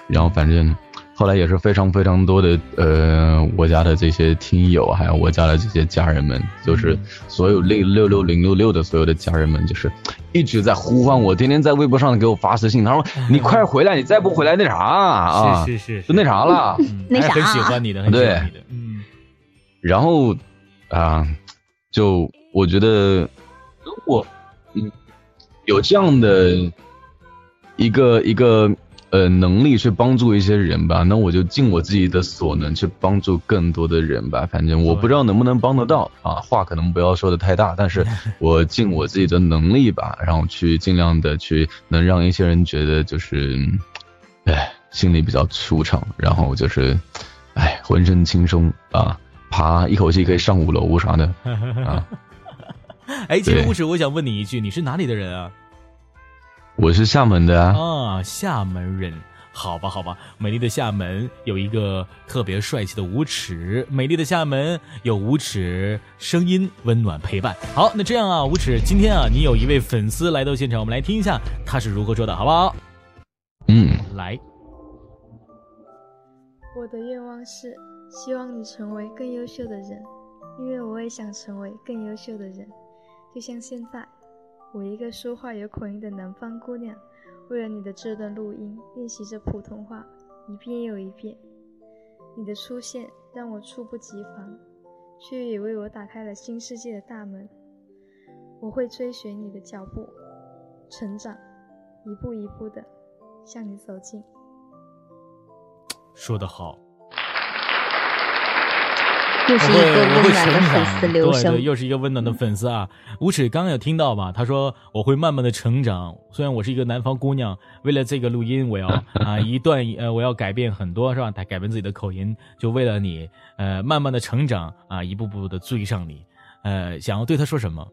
然后反正后来也是非常非常多的呃，我家的这些听友，还有我家的这些家人们，就是所有六六六零六六的所有的家人们，就是一直在呼唤我，天天在微博上给我发私信，他说你快回来，你再不回来那啥啊，是是是，就那啥了，那啥，很喜欢你的，很喜欢你的，嗯。然后啊，就我觉得如果嗯。有这样的一个一个呃能力去帮助一些人吧，那我就尽我自己的所能去帮助更多的人吧。反正我不知道能不能帮得到啊，话可能不要说的太大，但是 我尽我自己的能力吧，然后去尽量的去能让一些人觉得就是，哎，心里比较舒畅，然后就是，哎，浑身轻松啊，爬一口气可以上五楼啥的啊。哎，这个故事我想问你一句，你是哪里的人啊？我是厦门的啊。啊，厦门人，好吧，好吧。美丽的厦门有一个特别帅气的无耻，美丽的厦门有无耻声音温暖陪伴。好，那这样啊，无耻，今天啊，你有一位粉丝来到现场，我们来听一下他是如何说的，好不好？嗯，来。我的愿望是希望你成为更优秀的人，因为我也想成为更优秀的人。就像现在，我一个说话有口音的南方姑娘，为了你的这段录音练习着普通话，一遍又一遍。你的出现让我猝不及防，却也为我打开了新世界的大门。我会追随你的脚步，成长，一步一步的向你走近。说得好。又是一个温暖的粉丝留声，对对，又是一个温暖的粉丝啊！无耻刚刚有听到吧？他说我会慢慢的成长，虽然我是一个南方姑娘，为了这个录音，我要啊一段呃我要改变很多是吧？改改变自己的口音，就为了你呃慢慢的成长啊，一步步的追上你，呃，想要对他说什么？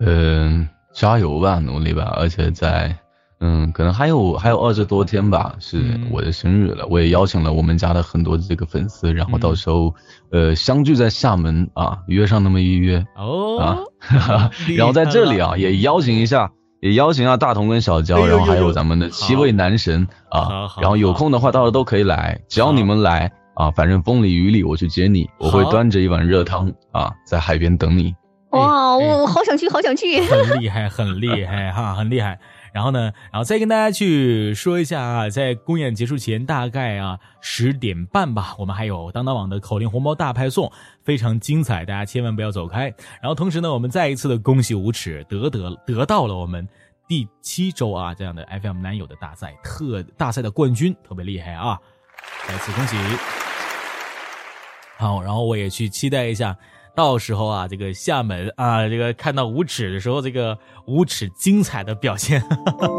嗯，加油吧，努力吧，而且在。嗯，可能还有还有二十多天吧，是我的生日了。我也邀请了我们家的很多这个粉丝，然后到时候呃相聚在厦门啊，约上那么一约哦啊，然后在这里啊也邀请一下，也邀请一下大同跟小娇，然后还有咱们的七位男神啊，然后有空的话到时候都可以来，只要你们来啊，反正风里雨里我去接你，我会端着一碗热汤啊在海边等你。哇，我好想去，好想去，很厉害，很厉害哈，很厉害。然后呢，然后再跟大家去说一下啊，在公演结束前大概啊十点半吧，我们还有当当网的口令红包大派送，非常精彩，大家千万不要走开。然后同时呢，我们再一次的恭喜无耻得得得到了我们第七周啊这样的 FM 男友的大赛特大赛的冠军，特别厉害啊！再次恭喜。好，然后我也去期待一下。到时候啊，这个厦门啊，这个看到无耻的时候，这个无耻精彩的表现，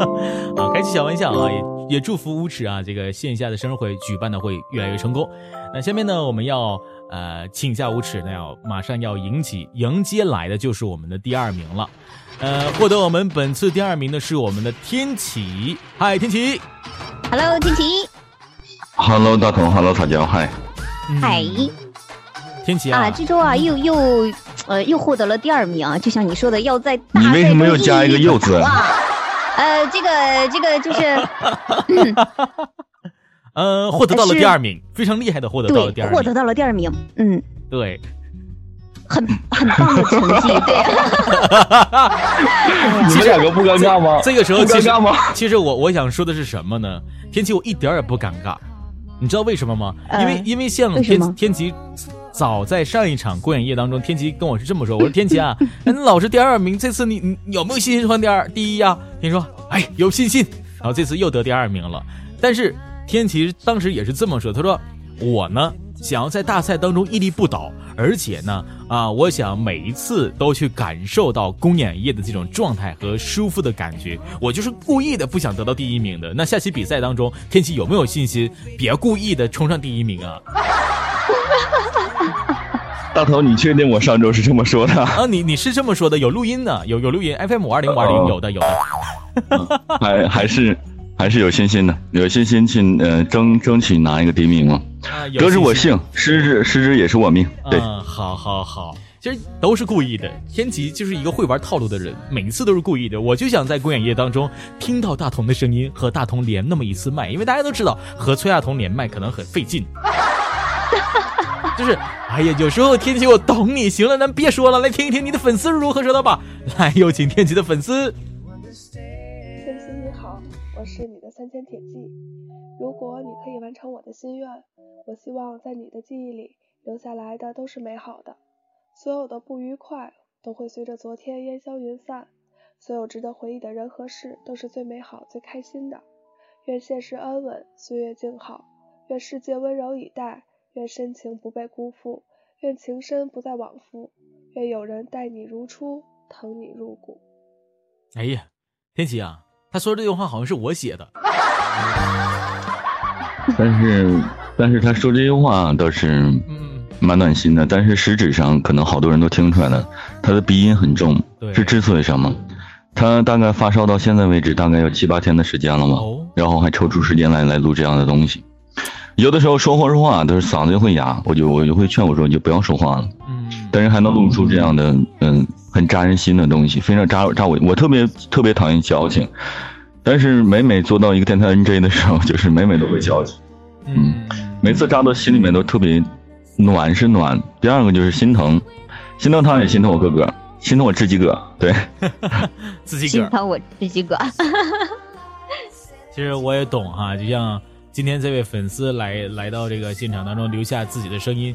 啊，开起小玩笑啊，也也祝福无耻啊，这个线下的生日会举办的会越来越成功。那下面呢，我们要呃请下无耻，那要马上要迎起迎接来的就是我们的第二名了。呃，获得我们本次第二名的是我们的天启，嗨，天启，Hello，天启，Hello，大同，Hello，大家，嗨，嗨。天琪啊，这周啊又又呃又获得了第二名啊，就像你说的，要在大你为什么又加一个柚子？呃，这个这个就是，呃，获得到了第二名，非常厉害的获得到了第二名，获得到了第二名，嗯，对，很很棒的成绩，对。你们两个不尴尬吗？这个时候不尴尬吗？其实我我想说的是什么呢？天琪，我一点也不尴尬，你知道为什么吗？因为因为像天天琪，早在上一场公演夜当中，天琪跟我是这么说：“我说天琪啊，那老是第二名，这次你你有没有信心换第二第一呀？”天说：“哎，有信心。”然后这次又得第二名了，但是天琪当时也是这么说：“他说我呢。”想要在大赛当中屹立不倒，而且呢，啊，我想每一次都去感受到公演夜的这种状态和舒服的感觉。我就是故意的不想得到第一名的。那下期比赛当中，天琪有没有信心？别故意的冲上第一名啊！大头，你确定我上周是这么说的？啊，你你是这么说的，有录音呢，有有录音，FM 五二零五二零有的有的，还还是。还是有信心的，有信心去呃争争取拿一个第一名嘛。得之我幸，失之失之也是我命。对，好好好，其实都是故意的。天琪就是一个会玩套路的人，每一次都是故意的。我就想在公演夜当中听到大同的声音，和大同连那么一次麦，因为大家都知道和崔亚彤连麦可能很费劲。就是，哎呀，有时候天琪我懂你。行了，咱别说了，来听一听你的粉丝如何说的吧。来，有请天琪的粉丝。天琪你好我是你的三千铁骑，如果你可以完成我的心愿，我希望在你的记忆里留下来的都是美好的，所有的不愉快都会随着昨天烟消云散，所有值得回忆的人和事都是最美好、最开心的。愿现实安稳，岁月静好，愿世界温柔以待，愿深情不被辜负，愿情深不再往复，愿有人待你如初，疼你入骨。哎呀，天琪啊！他说这句话好像是我写的，但是但是他说这句话倒是蛮暖心的，但是实质上可能好多人都听出来了，他的鼻音很重，是之所以什么？他大概发烧到现在为止大概有七八天的时间了嘛，然后还抽出时间来来录这样的东西，有的时候说话说话都是嗓子就会哑，我就我就会劝我说你就不要说话了，嗯，但是还能录出这样的嗯。很扎人心的东西，非常扎扎我。我特别特别讨厌矫情，但是每每做到一个电台 NJ 的时候，就是每每都会矫情。嗯，每次扎到心里面都特别暖，是暖。第二个就是心疼，心疼他也心疼我哥哥，心疼我自己哥。对，自己哥。心疼我自己哥。其实我也懂哈，就像今天这位粉丝来来到这个现场当中，留下自己的声音。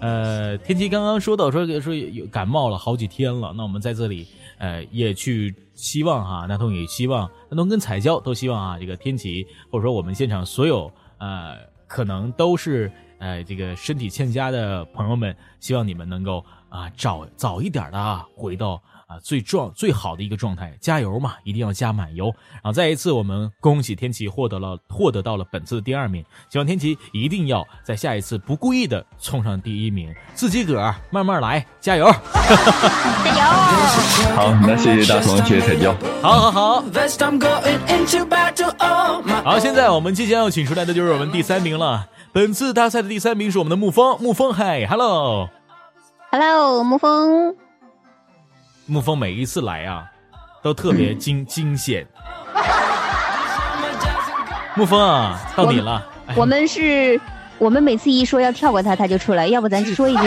呃，天琪刚刚说到说说有感冒了好几天了，那我们在这里呃也去希望哈，南通也希望南通跟彩椒都希望啊，这个天琪或者说我们现场所有呃可能都是呃这个身体欠佳的朋友们，希望你们能够啊早早一点的啊回到。啊，最壮最好的一个状态，加油嘛，一定要加满油。然后再一次，我们恭喜天琪获得了获得到了本次的第二名，希望天琪一定要在下一次不故意的冲上第一名，自己个儿慢慢来，加油，加油。好，那谢谢大同，谢谢彩椒。好好好。好，现在我们即将要请出来的就是我们第三名了。本次大赛的第三名是我们的沐风，沐风，嗨，hello，hello，沐风。沐风每一次来啊，都特别惊惊险。沐风啊，到你了。我们是，我们每次一说要跳过他，他就出来。要不咱说一句？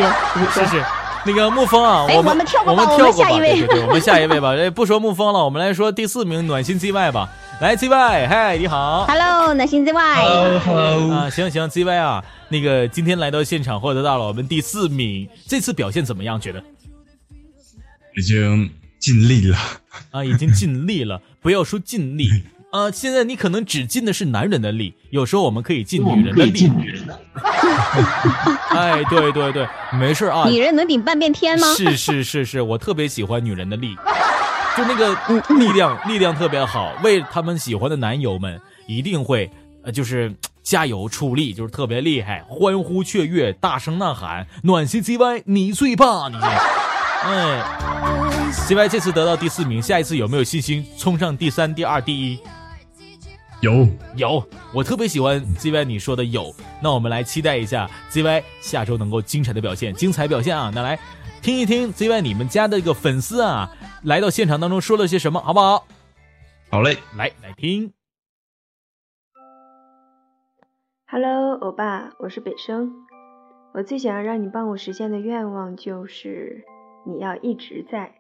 是是，那个沐风啊，我们跳过吧，我们下一位。对对，我们下一位吧。不说沐风了，我们来说第四名暖心 ZY 吧。来，ZY，嗨，你好。Hello，暖心 ZY。Hello。啊，行行，ZY 啊，那个今天来到现场获得到了我们第四名，这次表现怎么样？觉得？已经尽力了啊！已经尽力了，不要说尽力啊！现在你可能只尽的是男人的力，有时候我们可以尽女人的力。哎，对对对，没事啊。女人能顶半边天吗？是是是是，我特别喜欢女人的力，就那个力量，力量特别好。为他们喜欢的男友们，一定会呃，就是加油出力，就是特别厉害，欢呼雀跃，大声呐喊，暖心 ZY，你最棒，你。哎，CY 这次得到第四名，下一次有没有信心冲上第三、第二、第一？有有，我特别喜欢 ZY 你说的有。那我们来期待一下 ZY 下周能够精彩的表现，精彩表现啊！那来听一听 ZY 你们家的一个粉丝啊，来到现场当中说了些什么，好不好？好嘞，来来听。Hello，欧巴，我是北生。我最想要让你帮我实现的愿望就是你要一直在。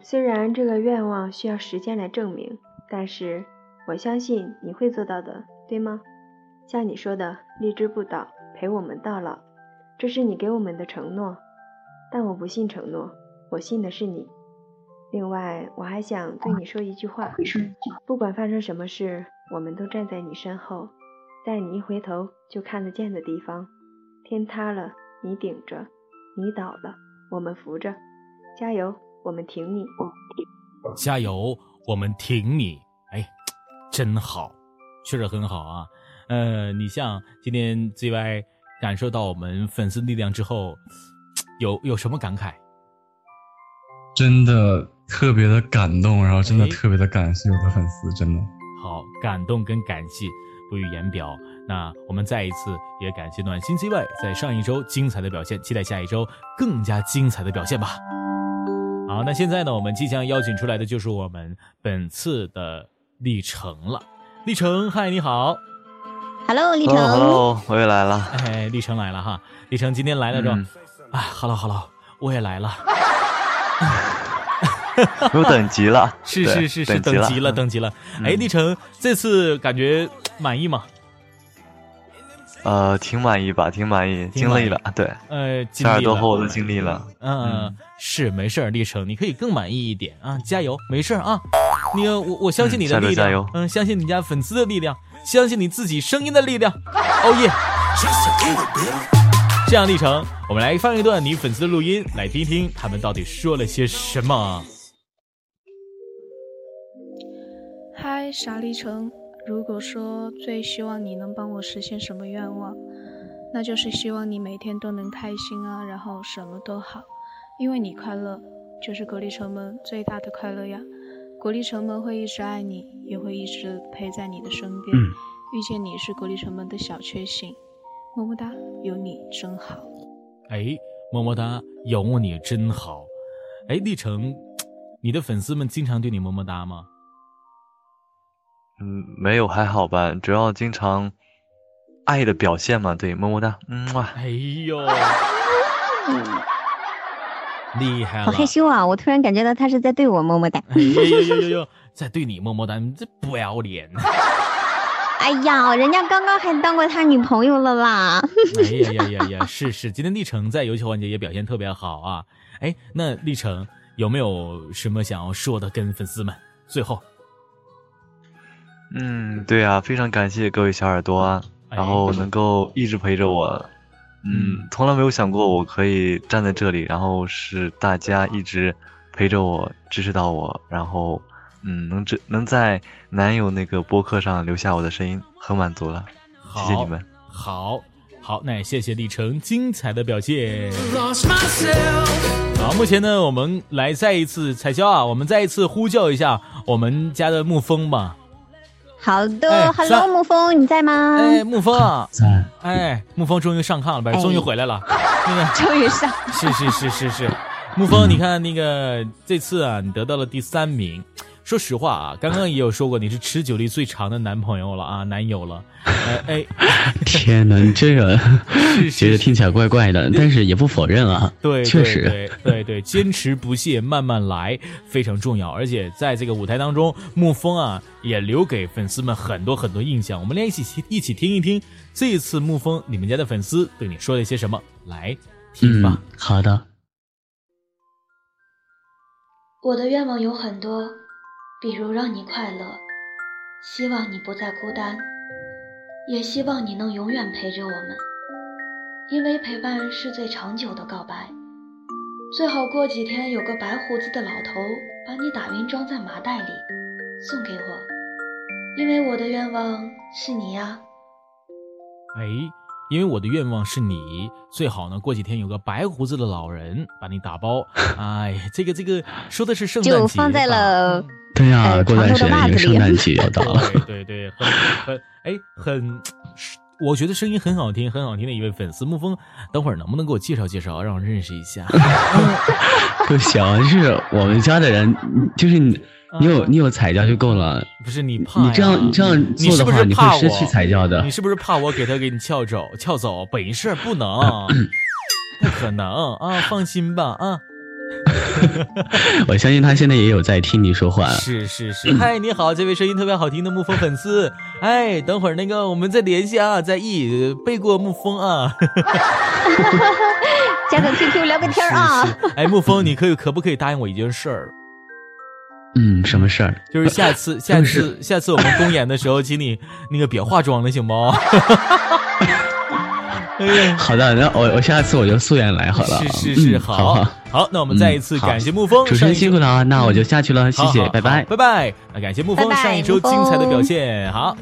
虽然这个愿望需要时间来证明，但是我相信你会做到的，对吗？像你说的，励志不倒，陪我们到老，这是你给我们的承诺。但我不信承诺，我信的是你。另外，我还想对你说一句话：不管发生什么事，我们都站在你身后，在你一回头就看得见的地方。天塌了，你顶着；你倒了，我们扶着。加油！我们挺你，加油！我们挺你。哎，真好，确实很好啊。呃，你像今天 ZY 感受到我们粉丝力量之后，有有什么感慨？真的特别的感动，然后真的特别的感谢我的粉丝，真的好感动跟感谢不予言表。那我们再一次也感谢暖心 ZY 在上一周精彩的表现，期待下一周更加精彩的表现吧。好，那现在呢，我们即将邀请出来的就是我们本次的历程了。历程，嗨，你好，Hello，历程，Hello，我也来了，哎，历程来了哈，历程今天来了之后，哎，Hello，Hello，我也来了，有等级了，是是是是，等级了，等级了，哎，历程这次感觉满意吗？呃，挺满意吧，挺满意，经历了，对，呃，三耳朵和我都经历了，嗯，是没事儿，历程，你可以更满意一点啊，加油，没事儿啊，你我我相信你的力量，嗯，相信你家粉丝的力量，相信你自己声音的力量，哦耶！这样，历程，我们来放一段你粉丝的录音，来听听他们到底说了些什么。嗨，傻历程。如果说最希望你能帮我实现什么愿望，那就是希望你每天都能开心啊，然后什么都好，因为你快乐就是格力城门最大的快乐呀。格力城门会一直爱你，也会一直陪在你的身边。遇见你是格力城门的小确幸，么么哒，有你真好。哎，么么哒，有你真好。哎，历程，你的粉丝们经常对你么么哒吗？嗯，没有还好吧，主要经常爱的表现嘛，对，么么哒，嗯哇，哎呦，厉害了，好害羞啊！我突然感觉到他是在对我么么哒，哎呦呦呦呦，在对你么么哒，你这不要脸！哎呀，人家刚刚还当过他女朋友了啦！哎呀呀呀呀，是是，今天历程在游戏环节也表现特别好啊！哎，那历程有没有什么想要说的跟粉丝们？最后。嗯，对啊，非常感谢各位小耳朵啊，然后能够一直陪着我，嗯，从来没有想过我可以站在这里，然后是大家一直陪着我，支持到我，然后，嗯，能这能在男友那个播客上留下我的声音，很满足了，谢谢你们，好，好，那也谢谢历程精彩的表现。好，目前呢，我们来再一次彩椒啊，我们再一次呼叫一下我们家的沐风吧。好的，Hello，沐风，你在吗？哎，沐风在。哎，沐风终于上炕了呗，终于回来了。那个，终于上。是是是是是，沐风，你看那个这次啊，你得到了第三名。说实话啊，刚刚也有说过你是持久力最长的男朋友了啊，男友了。哎 哎，天哪，你这个觉得听起来怪怪的，但是也不否认啊。对，确实，对对，坚持不懈，慢慢来非常重要。而且在这个舞台当中，沐风啊也留给粉丝们很多很多印象。我们来一起一起听一听这一次沐风你们家的粉丝对你说了些什么，来听吧。好的，我的愿望有很多。比如让你快乐，希望你不再孤单，也希望你能永远陪着我们，因为陪伴是最长久的告白。最好过几天有个白胡子的老头把你打晕装在麻袋里送给我，因为我的愿望是你呀。哎，因为我的愿望是你，最好呢过几天有个白胡子的老人把你打包。哎，这个这个说的是圣诞节，就放在了。对呀，过段时间圣诞节要到了。对对，很很哎很，我觉得声音很好听，很好听的一位粉丝沐风，等会儿能不能给我介绍介绍，让我认识一下？不行，是我们家的人，就是你，你有你有彩教就够了。不是你怕你这样这样做的话，你会失去彩教的。你是不是怕我给他给你撬走？撬走？没事，不能。不可能啊，放心吧啊。我相信他现在也有在听你说话。是是是，嗨，你好，这位声音特别好听的沐风粉丝。哎，等会儿那个我们再联系啊，再一背过沐风啊。加个 QQ 聊个天啊。哎，沐风，你可以可不可以答应我一件事儿？嗯，什么事儿？就是下次下次下次我们公演的时候，请你那个别化妆了，行不？好的，那我我下次我就素颜来好了。是是是，好好好，那我们再一次感谢沐风主持人辛苦了啊，那我就下去了，谢谢，拜拜拜拜。那感谢沐风上一周精彩的表现，好。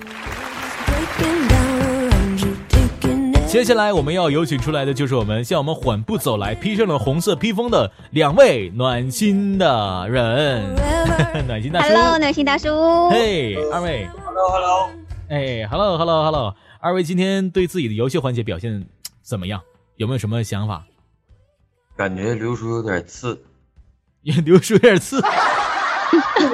接下来我们要有请出来的就是我们向我们缓步走来，披上了红色披风的两位暖心的人，暖心大叔。Hello，暖心大叔。嘿，二位。Hello，Hello。哎，Hello，Hello，Hello。二位今天对自己的游戏环节表现怎么样？有没有什么想法？感觉刘叔有点次。刘叔有点次。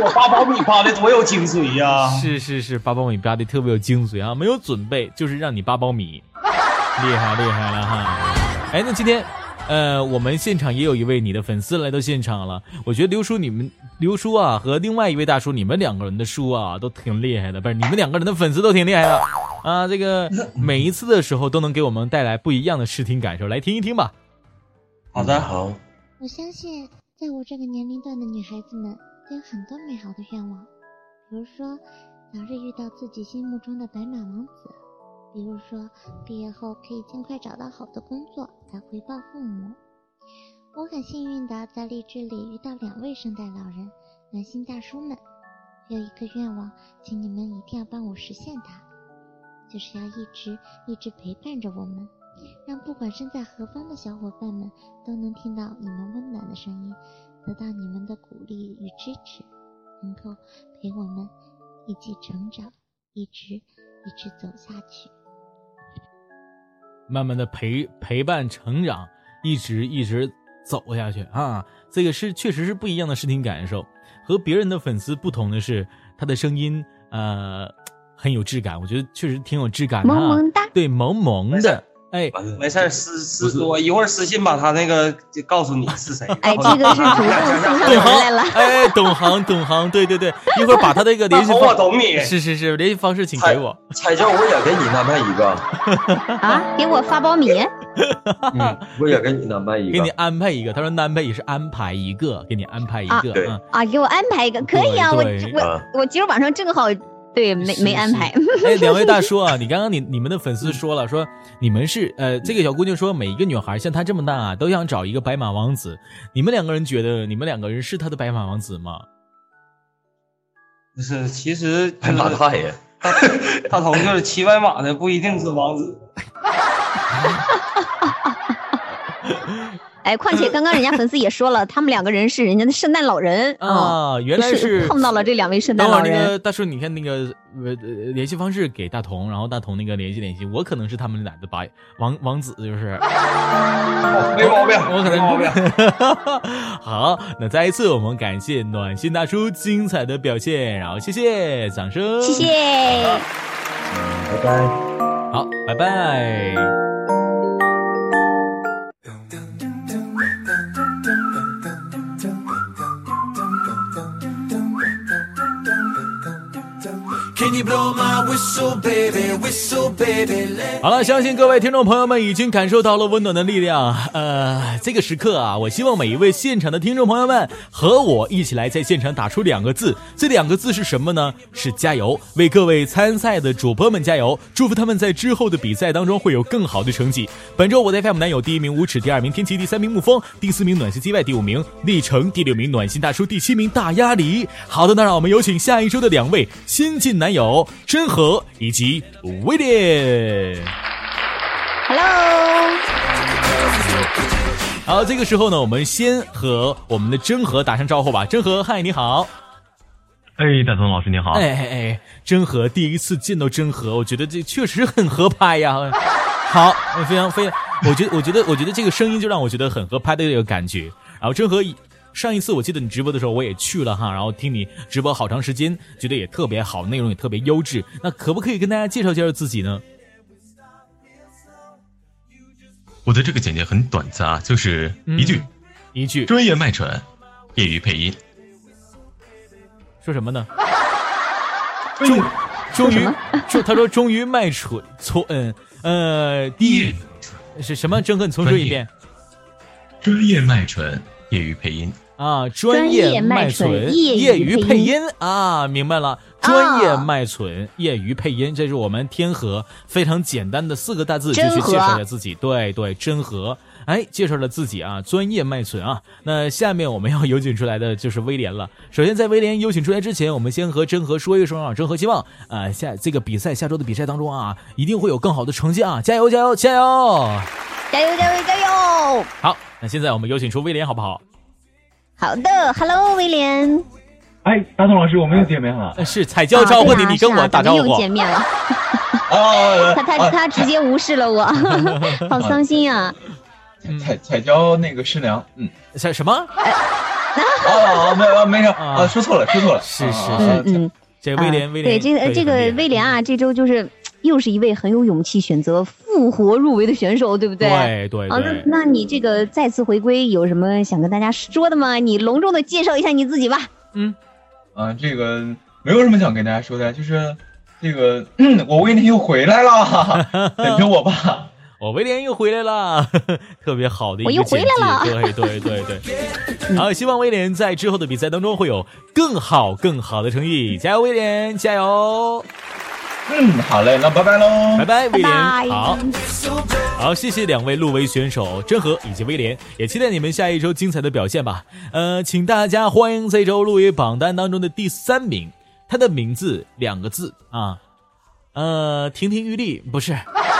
我八宝米扒的多有精髓呀！是是是，八宝米扒的特别有精髓啊！没有准备就是让你八宝米。厉害厉害了哈！哎，那今天，呃，我们现场也有一位你的粉丝来到现场了。我觉得刘叔你们刘叔啊和另外一位大叔，你们两个人的书啊都挺厉害的，不是你们两个人的粉丝都挺厉害的啊！这个 每一次的时候都能给我们带来不一样的视听感受，来听一听吧。好的，好。我相信，在我这个年龄段的女孩子们都有很多美好的愿望，比如说早日遇到自己心目中的白马王子。比如说，毕业后可以尽快找到好的工作来回报父母。我很幸运的在励志里遇到两位圣诞老人，暖心大叔们。有一个愿望，请你们一定要帮我实现它，就是要一直一直陪伴着我们，让不管身在何方的小伙伴们都能听到你们温暖的声音，得到你们的鼓励与支持，能够陪我们一起成长，一直一直走下去。慢慢的陪陪伴成长，一直一直走下去啊！这个是确实是不一样的视听感受，和别人的粉丝不同的是，他的声音呃很有质感，我觉得确实挺有质感的，萌萌哒，对，萌萌的。哎，没事私私我一会儿私信把他那个就告诉你是谁。哎，这个是主动送上门来了。哎，懂行懂行，对对对，一会儿把他那个联系方我懂你。是是是，联系方式请给我。彩椒，我也给你安排一个。啊，给我发苞米。嗯，我也给你安排一个。给你安排一个，他说安排也是安排一个，给你安排一个。对啊，给我安排一个，可以啊，我我我今儿晚上正好。对，没没安排。哎，两位大叔啊，你刚刚你你们的粉丝说了，说你们是呃，这个小姑娘说每一个女孩像她这么大啊，都想找一个白马王子。你们两个人觉得你们两个人是她的白马王子吗？不是，其实白马大爷，大头就是骑白马的不一定是王子。哎，况且刚刚人家粉丝也说了，他们两个人是人家的圣诞老人啊，原来是碰到了这两位圣诞老人。那个大叔，你看那个呃联系方式给大同，然后大同那个联系联系，我可能是他们俩的白王王子，就是。没毛病，我可能没毛病。好，那再一次我们感谢暖心大叔精彩的表现，然后谢谢掌声，谢谢，拜拜，好，拜拜。好了，相信各位听众朋友们已经感受到了温暖的力量。呃，这个时刻啊，我希望每一位现场的听众朋友们和我一起来在现场打出两个字，这两个字是什么呢？是加油！为各位参赛的主播们加油，祝福他们在之后的比赛当中会有更好的成绩。本周我的 FM 男友第一名无耻，第二名天琪，第三名沐风，第四名暖心 CY，第五名历程，第六名暖心大叔，第七名大鸭梨。好的，那让我们有请下一周的两位新晋男友真和以及威廉。Hello。好，这个时候呢，我们先和我们的真和打声招呼吧。真和，嗨，你好。哎，大东老师你好。哎哎哎，真和，第一次见到真和，我觉得这确实很合拍呀。好，非常非常，我觉得我觉得我觉得这个声音就让我觉得很合拍的这个感觉。然后真和。上一次我记得你直播的时候，我也去了哈，然后听你直播好长时间，觉得也特别好，内容也特别优质。那可不可以跟大家介绍介绍自己呢？我的这个简介很短暂啊，就是一句，一句专业卖蠢，业余配音。说什么呢？终终于，说他说终于卖蠢，从嗯呃第一是什么？郑哥，你重说一遍。专业卖蠢，业余配音。啊，专业卖蠢，业余配音啊，明白了。专业卖蠢，业余配音，这是我们天河非常简单的四个大字就去介绍了自己。对对，真和，哎，介绍了自己啊，专业卖蠢啊。那下面我们要有请出来的就是威廉了。首先，在威廉有请出来之前，我们先和真和说一声啊，真和希望啊下这个比赛下周的比赛当中啊，一定会有更好的成绩啊，加油加油加油！加油加油加油！好，那现在我们有请出威廉好不好？好的，Hello，威廉。哎，大东老师，我们又见面了。是彩椒招呼你，你跟我打招呼。又见面了。哦，他他他直接无视了我，好伤心啊。彩彩椒那个师娘，嗯，什什么？啊，没有没事啊，说错了说错了。是是是，嗯，这威廉威廉，对这个这个威廉啊，这周就是又是一位很有勇气选择。复活入围的选手，对不对？对对。啊，那那你这个再次回归有什么想跟大家说的吗？你隆重的介绍一下你自己吧。嗯，啊，这个没有什么想跟大家说的，就是这个我威廉又回来了，等着我吧。我威廉又回来了，特别好的一个我又回来了。对对对对。好，希望威廉在之后的比赛当中会有更好更好的成绩，加油，威廉，加油。嗯，好嘞，那拜拜喽，拜拜，威廉，好，好，谢谢两位入围选手真和以及威廉，也期待你们下一周精彩的表现吧。呃，请大家欢迎这周入围榜单当中的第三名，他的名字两个字啊，呃，亭亭玉立，不是。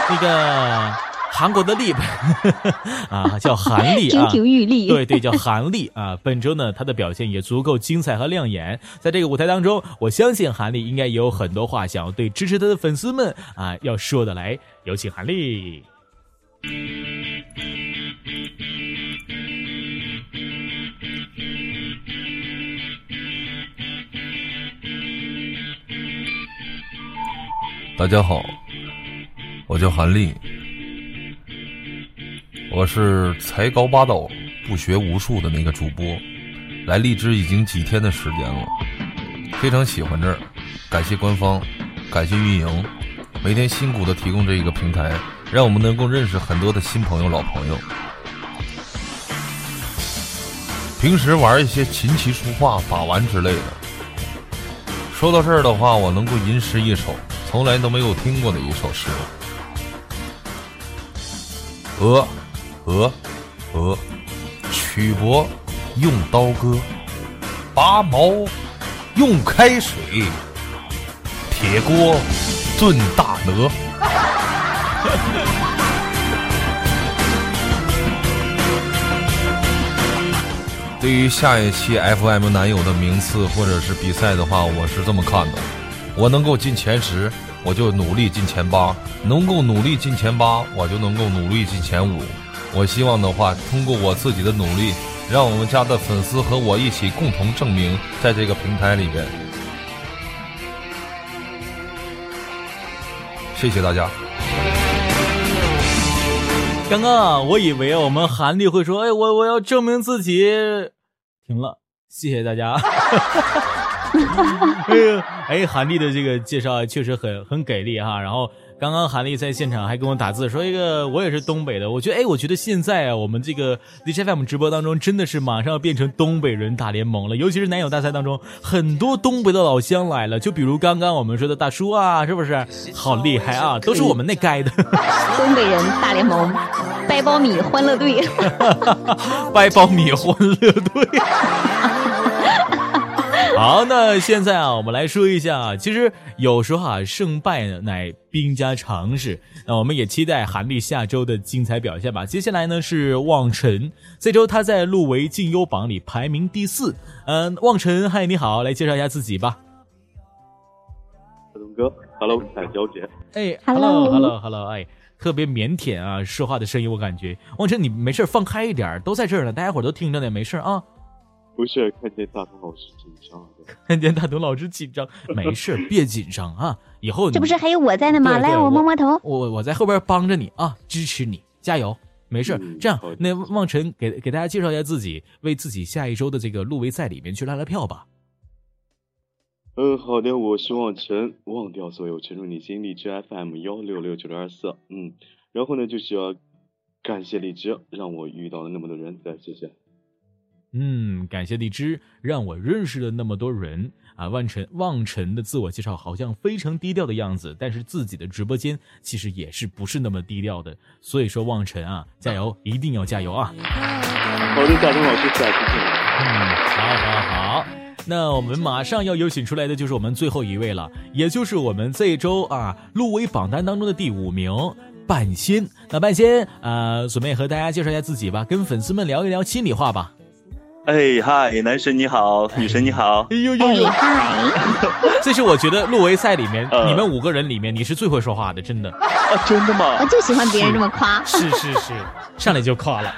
那个。韩国的丽 啊，叫韩丽啊，亭亭玉立，对对，叫韩丽啊。本周呢，她的表现也足够精彩和亮眼，在这个舞台当中，我相信韩丽应该也有很多话想要对支持她的粉丝们啊要说的来。有请韩丽。大家好，我叫韩丽。我是才高八斗、不学无术的那个主播，来荔枝已经几天的时间了，非常喜欢这儿，感谢官方，感谢运营，每天辛苦的提供这一个平台，让我们能够认识很多的新朋友、老朋友。平时玩一些琴棋书画、把玩之类的。说到这儿的话，我能够吟诗一首，从来都没有听过的一首诗。鹅。鹅，鹅，曲脖用刀割，拔毛用开水，铁锅炖大鹅。对于下一期 FM 男友的名次或者是比赛的话，我是这么看的：我能够进前十，我就努力进前八；能够努力进前八，我就能够努力进前五。我希望的话，通过我自己的努力，让我们家的粉丝和我一起共同证明，在这个平台里边。谢谢大家。刚刚啊，我以为我们韩丽会说：“哎，我我要证明自己。”停了，谢谢大家。哎呀，哎，韩丽的这个介绍确实很很给力哈，然后。刚刚韩丽在现场还跟我打字说一个，我也是东北的。我觉得，哎，我觉得现在啊，我们这个 DJFM 直播当中真的是马上要变成东北人大联盟了。尤其是男友大赛当中，很多东北的老乡来了。就比如刚刚我们说的大叔啊，是不是？好厉害啊，都是我们那该的。东北人大联盟，掰苞米欢乐队。掰苞米欢乐队。好，那现在啊，我们来说一下，其实有时候啊，胜败乃兵家常事。那我们也期待韩立下周的精彩表现吧。接下来呢是望尘，这周他在入围竞优榜里排名第四。嗯，望尘，嗨，你好，来介绍一下自己吧。小东哥，Hello，彩小姐，哎，Hello，Hello，Hello，哎，特别腼腆啊，说话的声音我感觉。望尘，你没事放开一点，都在这儿呢，大家伙都听着呢，没事啊。不是 看见大头老师紧张，看见大头老师紧张，没事，别紧张啊！以后这不是还有我在呢吗？来，我摸摸头，我我在后边帮着你啊，支持你，加油！没事儿，这样，那望尘给给大家介绍一下自己，为自己下一周的这个路威赛里面去拉拉票吧。嗯，好的，我是望尘，忘掉所有，沉入你心，荔枝 FM 幺六六九六二四，嗯，然后呢，就是要感谢荔枝，让我遇到了那么多人，再谢谢。嗯，感谢荔枝，让我认识了那么多人啊。望尘望尘的自我介绍好像非常低调的样子，但是自己的直播间其实也是不是那么低调的。所以说，望尘啊，加油，一定要加油啊！好的，大东老师，下期见。嗯，好好好，那我们马上要有请出来的就是我们最后一位了，也就是我们这周啊入围榜单当中的第五名半仙。那半仙啊，准备和大家介绍一下自己吧，跟粉丝们聊一聊心里话吧。哎嗨，男神你好，女神你好，哎呦呦呦，嗨！这是我觉得入围赛里面、你们五个人里面你是最会说话的，真的啊，真的吗？我就喜欢别人这么夸。是是是，上来就夸了。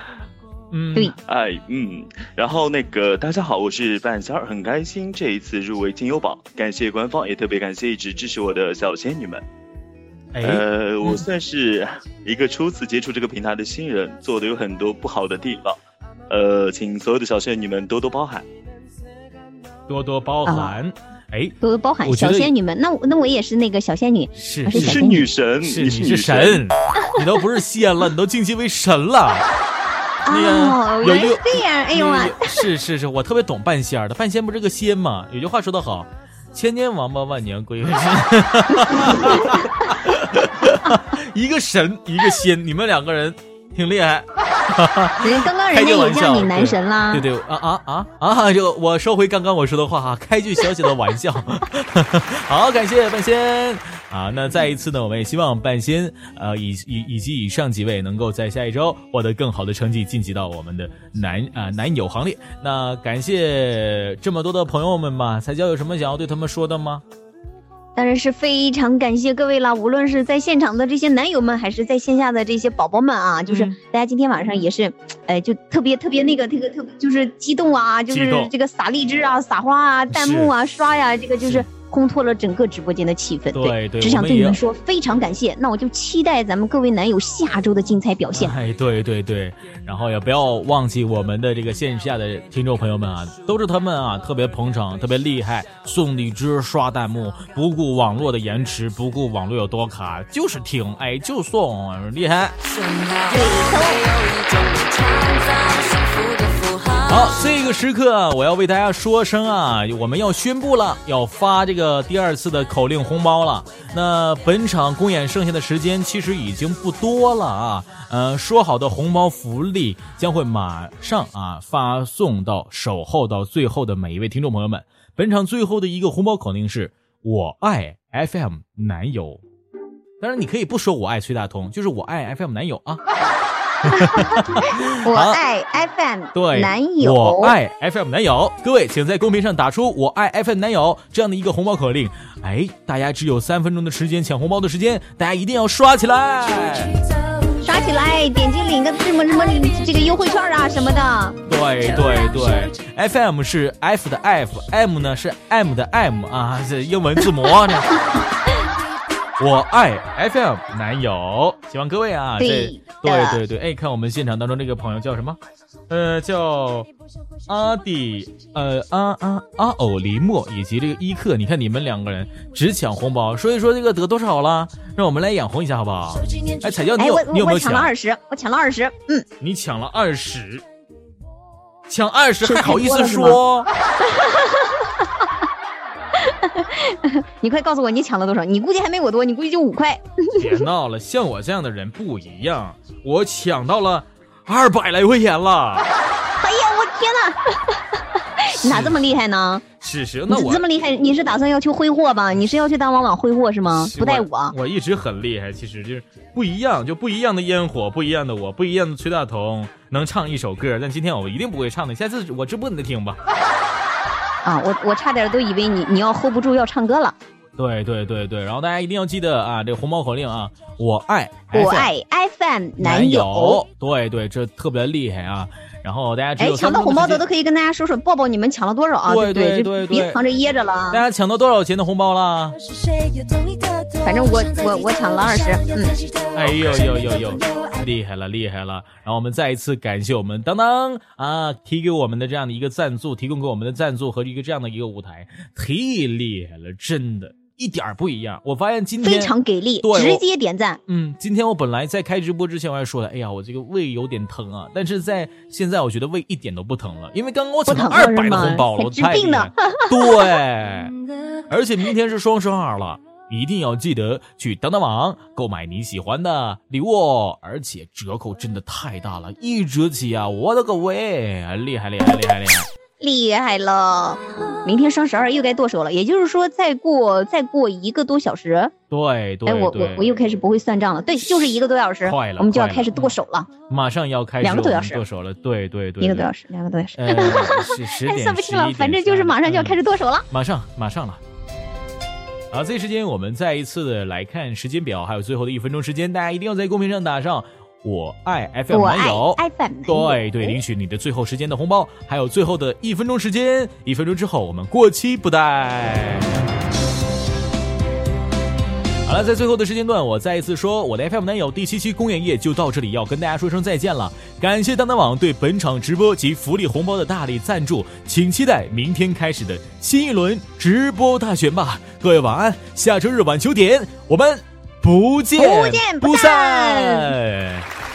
嗯，对，哎嗯，然后那个大家好，我是半仙儿，很开心这一次入围金优榜，感谢官方，也特别感谢一直支持我的小仙女们。哎呃，我算是一个初次接触这个平台的新人，做的有很多不好的地方。呃，请所有的小仙女们多多包涵，多多包涵。哎，多多包涵小仙女们。那我那我也是那个小仙女，是我是女。神，是你是神，你都不是仙了，你都晋级为神了。那哦，个有一个原来是这样。哎呦啊！是是是，我特别懂半仙儿的，半仙不是个仙吗？有句话说得好，千年王八万年龟。一个神，一个仙，你们两个人挺厉害。人 家刚刚人家也句玩笑，让你男神啦。对对对啊啊啊啊！就我收回刚刚我说的话哈，开句小小的玩笑。好，感谢半仙啊！那再一次呢，我们也希望半仙呃以以以及以上几位能够在下一周获得更好的成绩，晋级到我们的男啊、男友行列。那感谢这么多的朋友们吧，彩椒有什么想要对他们说的吗？当然是非常感谢各位啦，无论是在现场的这些男友们，还是在线下的这些宝宝们啊，就是嗯。大家今天晚上也是，呃，就特别特别那个这个特就是激动啊，就是这个撒荔枝啊、撒花啊、弹幕啊、刷呀，这个就是烘托了整个直播间的气氛。对对只想对你们说非常感谢，那我就期待咱们各位男友下周的精彩表现。哎，对对对，然后也不要忘记我们的这个线下的听众朋友们啊，都是他们啊，特别捧场，特别厉害，送荔枝、刷弹幕，不顾网络的延迟，不顾网络有多卡，就是听，哎，就送，厉害。好，这个时刻，我要为大家说声啊，我们要宣布了，要发这个第二次的口令红包了。那本场公演剩下的时间其实已经不多了啊，呃，说好的红包福利将会马上啊发送到守候到最后的每一位听众朋友们。本场最后的一个红包口令是“我爱 FM 男友”，当然你可以不说我爱崔大同，就是我爱 FM 男友啊。我爱 FM 对，男友，我爱 FM 男友。各位，请在公屏上打出“我爱 FM 男友”这样的一个红包口令。哎，大家只有三分钟的时间抢红包的时间，大家一定要刷起来。刷起来，点击领个什么什么这个优惠券啊什么的。对对对，FM 是 F 的 F，M 呢是 M 的 M 啊，这英文字母呢。我爱 FM 男友，希望各位啊，对这对对对，哎，看我们现场当中这个朋友叫什么？呃，叫阿迪，呃，阿阿阿偶黎墨以及这个伊克，你看你们两个人只抢红包，所以说这个得多少了？让我们来眼红一下好不好？哎，彩椒，你哎，有我你有没有我抢了二十，我抢了二十，嗯，你抢了二十，抢二十还好意思说？你快告诉我你抢了多少？你估计还没我多，你估计就五块。别闹了，像我这样的人不一样，我抢到了二百来块钱了。哎呀，我天哪！你咋这么厉害呢？是是，那我这么厉害，你是打算要去挥霍吧？你是要去当网网挥霍是吗？不带我。我一直很厉害，其实就是不一样，就不一样的烟火，不一样的我，不一样的崔大同能唱一首歌，但今天我一定不会唱的，下次我直播你再听吧。啊，我我差点都以为你你要 hold 不住要唱歌了。对对对对，然后大家一定要记得啊，这个红包口令啊，我爱我爱 FM 男友。对对，这特别厉害啊。然后大家只有，哎抢到红包的都可以跟大家说说，抱抱你们抢了多少啊？对对对对别藏着掖着了大。家抢到多少钱的红包了？反正我我我抢了二十，嗯。哎呦呦呦呦，厉害了厉害了！然后我们再一次感谢我们当当啊，提给我们的这样的一个赞助，提供给我们的赞助和一个这样的一个舞台，忒厉害了，真的。一点儿不一样，我发现今天非常给力，对，直接点赞。嗯，今天我本来在开直播之前我还说了，哎呀，我这个胃有点疼啊，但是在现在我觉得胃一点都不疼了，因为刚刚我抢了二百的红包了，太厉害。对，而且明天是双十二了，一定要记得去当当网购买你喜欢的礼物哦，而且折扣真的太大了，一折起啊，我的个喂，厉害厉害厉害厉害！厉害了！明天双十二又该剁手了，也就是说，再过再过一个多小时，对对，哎，我我我又开始不会算账了，对，就是一个多小时，快了，我们就要开始剁手了，马上要开始两个多小时。剁手了，对对对，一个多小时，两个多小时，是十点，算不清了，反正就是马上就要开始剁手了，马上马上了。好，这时间我们再一次的来看时间表，还有最后的一分钟时间，大家一定要在公屏上打上。我爱 FM 网友，对对，领取你的最后时间的红包，还有最后的一分钟时间，一分钟之后我们过期不待。好了，在最后的时间段，我再一次说，我的 FM 男友第七期公演夜就到这里，要跟大家说声再见了。感谢当当网对本场直播及福利红包的大力赞助，请期待明天开始的新一轮直播大选吧。各位晚安，下周日晚九点我们。不见不见不散。